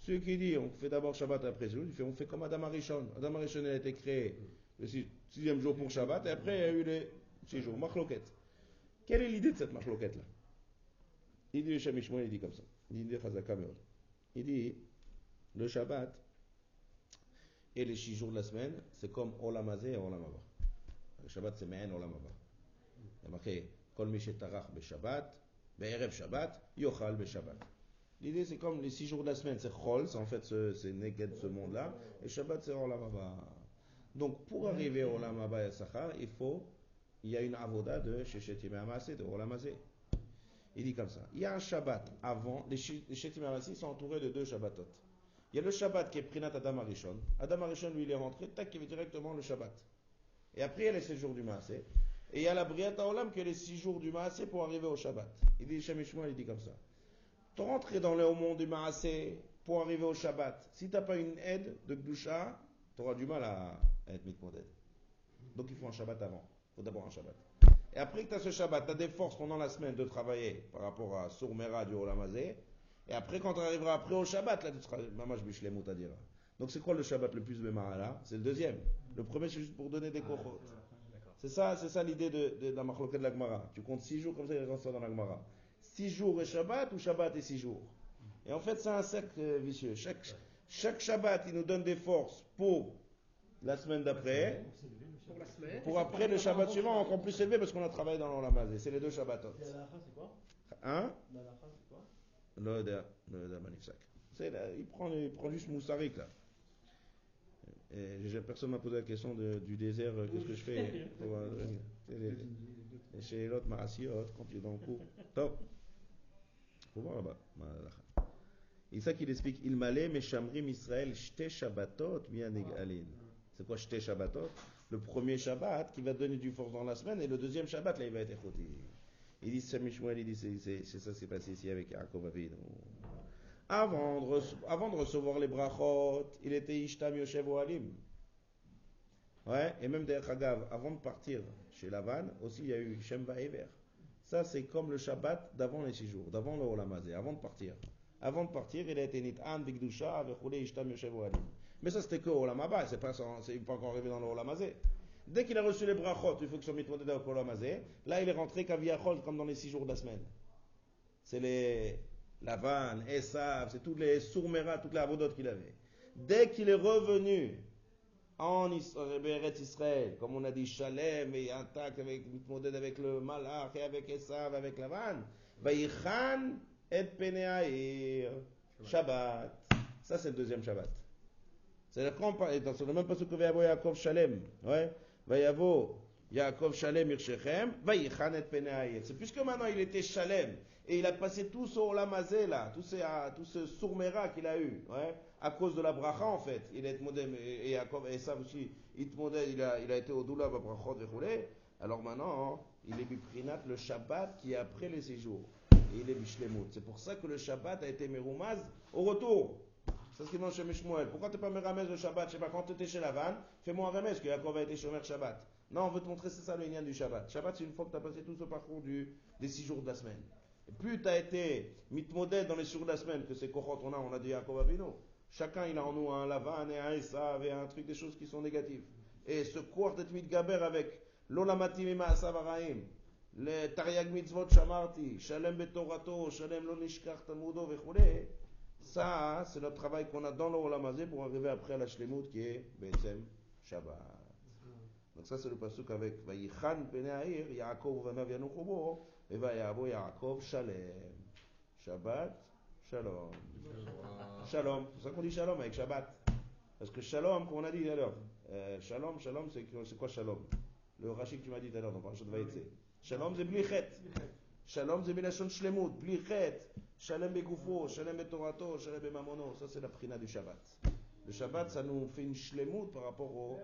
Celui qui dit on fait d'abord Shabbat après 6 jours, il fait on fait comme Adam Arishon. Adam Arishon a été créé le 6 sixième jour pour Shabbat et après il y a eu les 6 jours. Machloket. Quelle est l'idée de cette machloket là Il dit le Shem Ishmael, il dit comme ça. Il dit le Shabbat et les 6 jours de la semaine, c'est comme Olamazé et Olamaba. Le Shabbat c'est Me'en Olamaba. Il y a marqué Kol mi shetarach beshabbat, be'erev Shabbat, yochal beshabbat. L'idée, c'est comme les six jours de la semaine, c'est Chol, en fait ce, c'est Neged, ce monde-là, et Shabbat, c'est Olam Haba. Donc, pour arriver au Olam Haba et Sachar, il faut, il y a une avoda de Shechet de Olam Hazeh. Il dit comme ça. Il y a un Shabbat avant, les Yemei Hamaseh sont entourés de deux Shabbatot. Il y a le Shabbat qui est Prinat Adam Arishon. Adam Arishon, lui, il est rentré, tac, il y directement le Shabbat. Et après, il y a les six jours du Maaseh. Et il y a la Briat Olam qui est les six jours du Maaseh pour arriver au Shabbat. Il dit, il dit comme ça. Rentrer dans le monde du Maaseh pour arriver au Shabbat. Si tu n'as pas une aide de Gdusha, tu auras du mal à, à être mitmoded. Donc il faut un Shabbat avant. Il faut d'abord un Shabbat. Et après que tu as ce Shabbat, tu as des forces pendant la semaine de travailler par rapport à Sourmera du Olam Hazeh. Et après, quand tu arriveras après au Shabbat, là tu seras Mamash Bishlemut à dire. Donc c'est quoi le Shabbat le plus là? C'est le deuxième. Le premier, c'est juste pour donner des kochot. C'est ça, c'est ça l'idée de, de, de la de la Gemara. Tu comptes six jours comme ça, il reste dans la Gemara. Six jours et Shabbat ou Shabbat et six jours? Et en fait, c'est un cercle vicieux. Chaque, chaque Shabbat, il nous donne des forces pour la semaine d'après. Pour après le Shabbat suivant, encore plus élevé parce qu'on a travaillé dans l'Olamazé. C'est les deux Shabbatot. Et la halakha, c'est quoi? Hein? La c'est quoi? Manifsak. Il prend, il prend juste Moussarik là. Et personne m'a posé la question de- du désert, euh, qu'est-ce que je fais [laughs] pour, euh, les- les- les- Chez l'autre, Maasiot, quand tu es dans le cours. [laughs] Top. Faut voir là-bas. Et ça qu'il explique, il m'allait, mais Shamrim Israël, Shte Shabbatot, bien Alin. C'est quoi Shte Shabbatot? Le premier Shabbat qui va donner du force dans la semaine, et le deuxième Shabbat, là, il va être écouté. Il dit, il dit, c'est ça qui s'est passé ici avec Yaakov. Avant de, recevoir les brachot, il était Ishtam Yoshev Ohalim. Ouais, et même derrière Hagav, avant de partir chez Lavan, aussi il y a eu Shem Vaever. Ça, c'est comme le Shabbat d'avant les six jours, d'avant le Olamazé, avant de partir. Avant de partir, il a été Nit'an, Bigdusha, Vechule, Ishtam Yoshev Ohalim. Mais ça, c'était que au Olamaba, c'est pas, son- c'est pas encore arrivé dans le Olamazé. Dès qu'il a reçu les brachot, il faut que soit mitmodé au Olamazé. Là, il est rentré Kaviachol, comme dans les six jours de la semaine. C'est les Lavan, Esav, c'est tous les Sourmera, toutes les avodotes qu'il avait. Dès qu'il est revenu en Israël, Eretz Israël, comme on a dit, Shalem et intact avec avec le Malach et avec Esav, avec Lavan, Vaïchan et Peneaïr, Shabbat. Ça, c'est le deuxième Shabbat. C'est quand on parle, dans le même passage que Vayavo Yaakov Shalem, ouais, Vayavo Yaakov Shalem Irshechem, Vaïchan et Peneaïr. C'est puisque maintenant il était Shalem et il a passé tout ce Olamazé là, tout, ah, tout ce Sourmera qu'il a eu, ouais, à cause de la bracha en fait. Il est modé, et Yaakov et Esav aussi, il, il, a, il a été au doula, brachot, verroulé. Alors maintenant, hein, il est biprinat le Shabbat qui est après les séjours. Et il est bishlemut. C'est pour ça que le Shabbat a été meroumaz au retour. C'est ce qu'il demande chez Mishmuel. Pourquoi tu pas me ramez le Shabbat Je sais pas, quand tu étais chez Lavan, fais-moi un ramez, parce que Yaakov a été chômeur Shabbat. Non, on veut te montrer, c'est ça le lien du Shabbat. Shabbat, c'est une fois que tu as passé tout ce parcours du, des six jours de la semaine. Et plus tu as été mitmodèle dans les jours de la semaine, que c'est Kochot, on a, on a dit Yaakov Avino. Chacun, il a en nous un Lavan et un Esav et un truc, des choses qui sont négatives. Et ce quartet mitgaber avec l'olamatim et ma'asav haraim, le tariag mitzvot shamarti, shalem betorato, shalem lo nishkach tamudo וכולי, ça, c'est notre travail qu'on a dans le pour arriver après à la Shlemut qui est Betsem Shabbat. Donc ça, c'est le pasuk avec Vayichan Peneair, Yaakov vanav yanuchubo, et Vayavo Yaakov Shalem. Shabbat, Shalom. Shalom. C'est ça qu'on dit Shalom avec Shabbat. Parce que Shalom, comme on a dit tout à l'heure, euh, Shalom, Shalom, c'est quoi Shalom? Le Rashi que tu m'as dit tout à l'heure dans Parashat Vaïtse. Shalom, c'est Blichet. שלום זה מלשון שלמות, בלי חטא, שלם בגופו, שלם בתורתו, שלם בממונו, זה עושה לבחינה לשבת. בשבת. שנו פין שלמות פרפורו,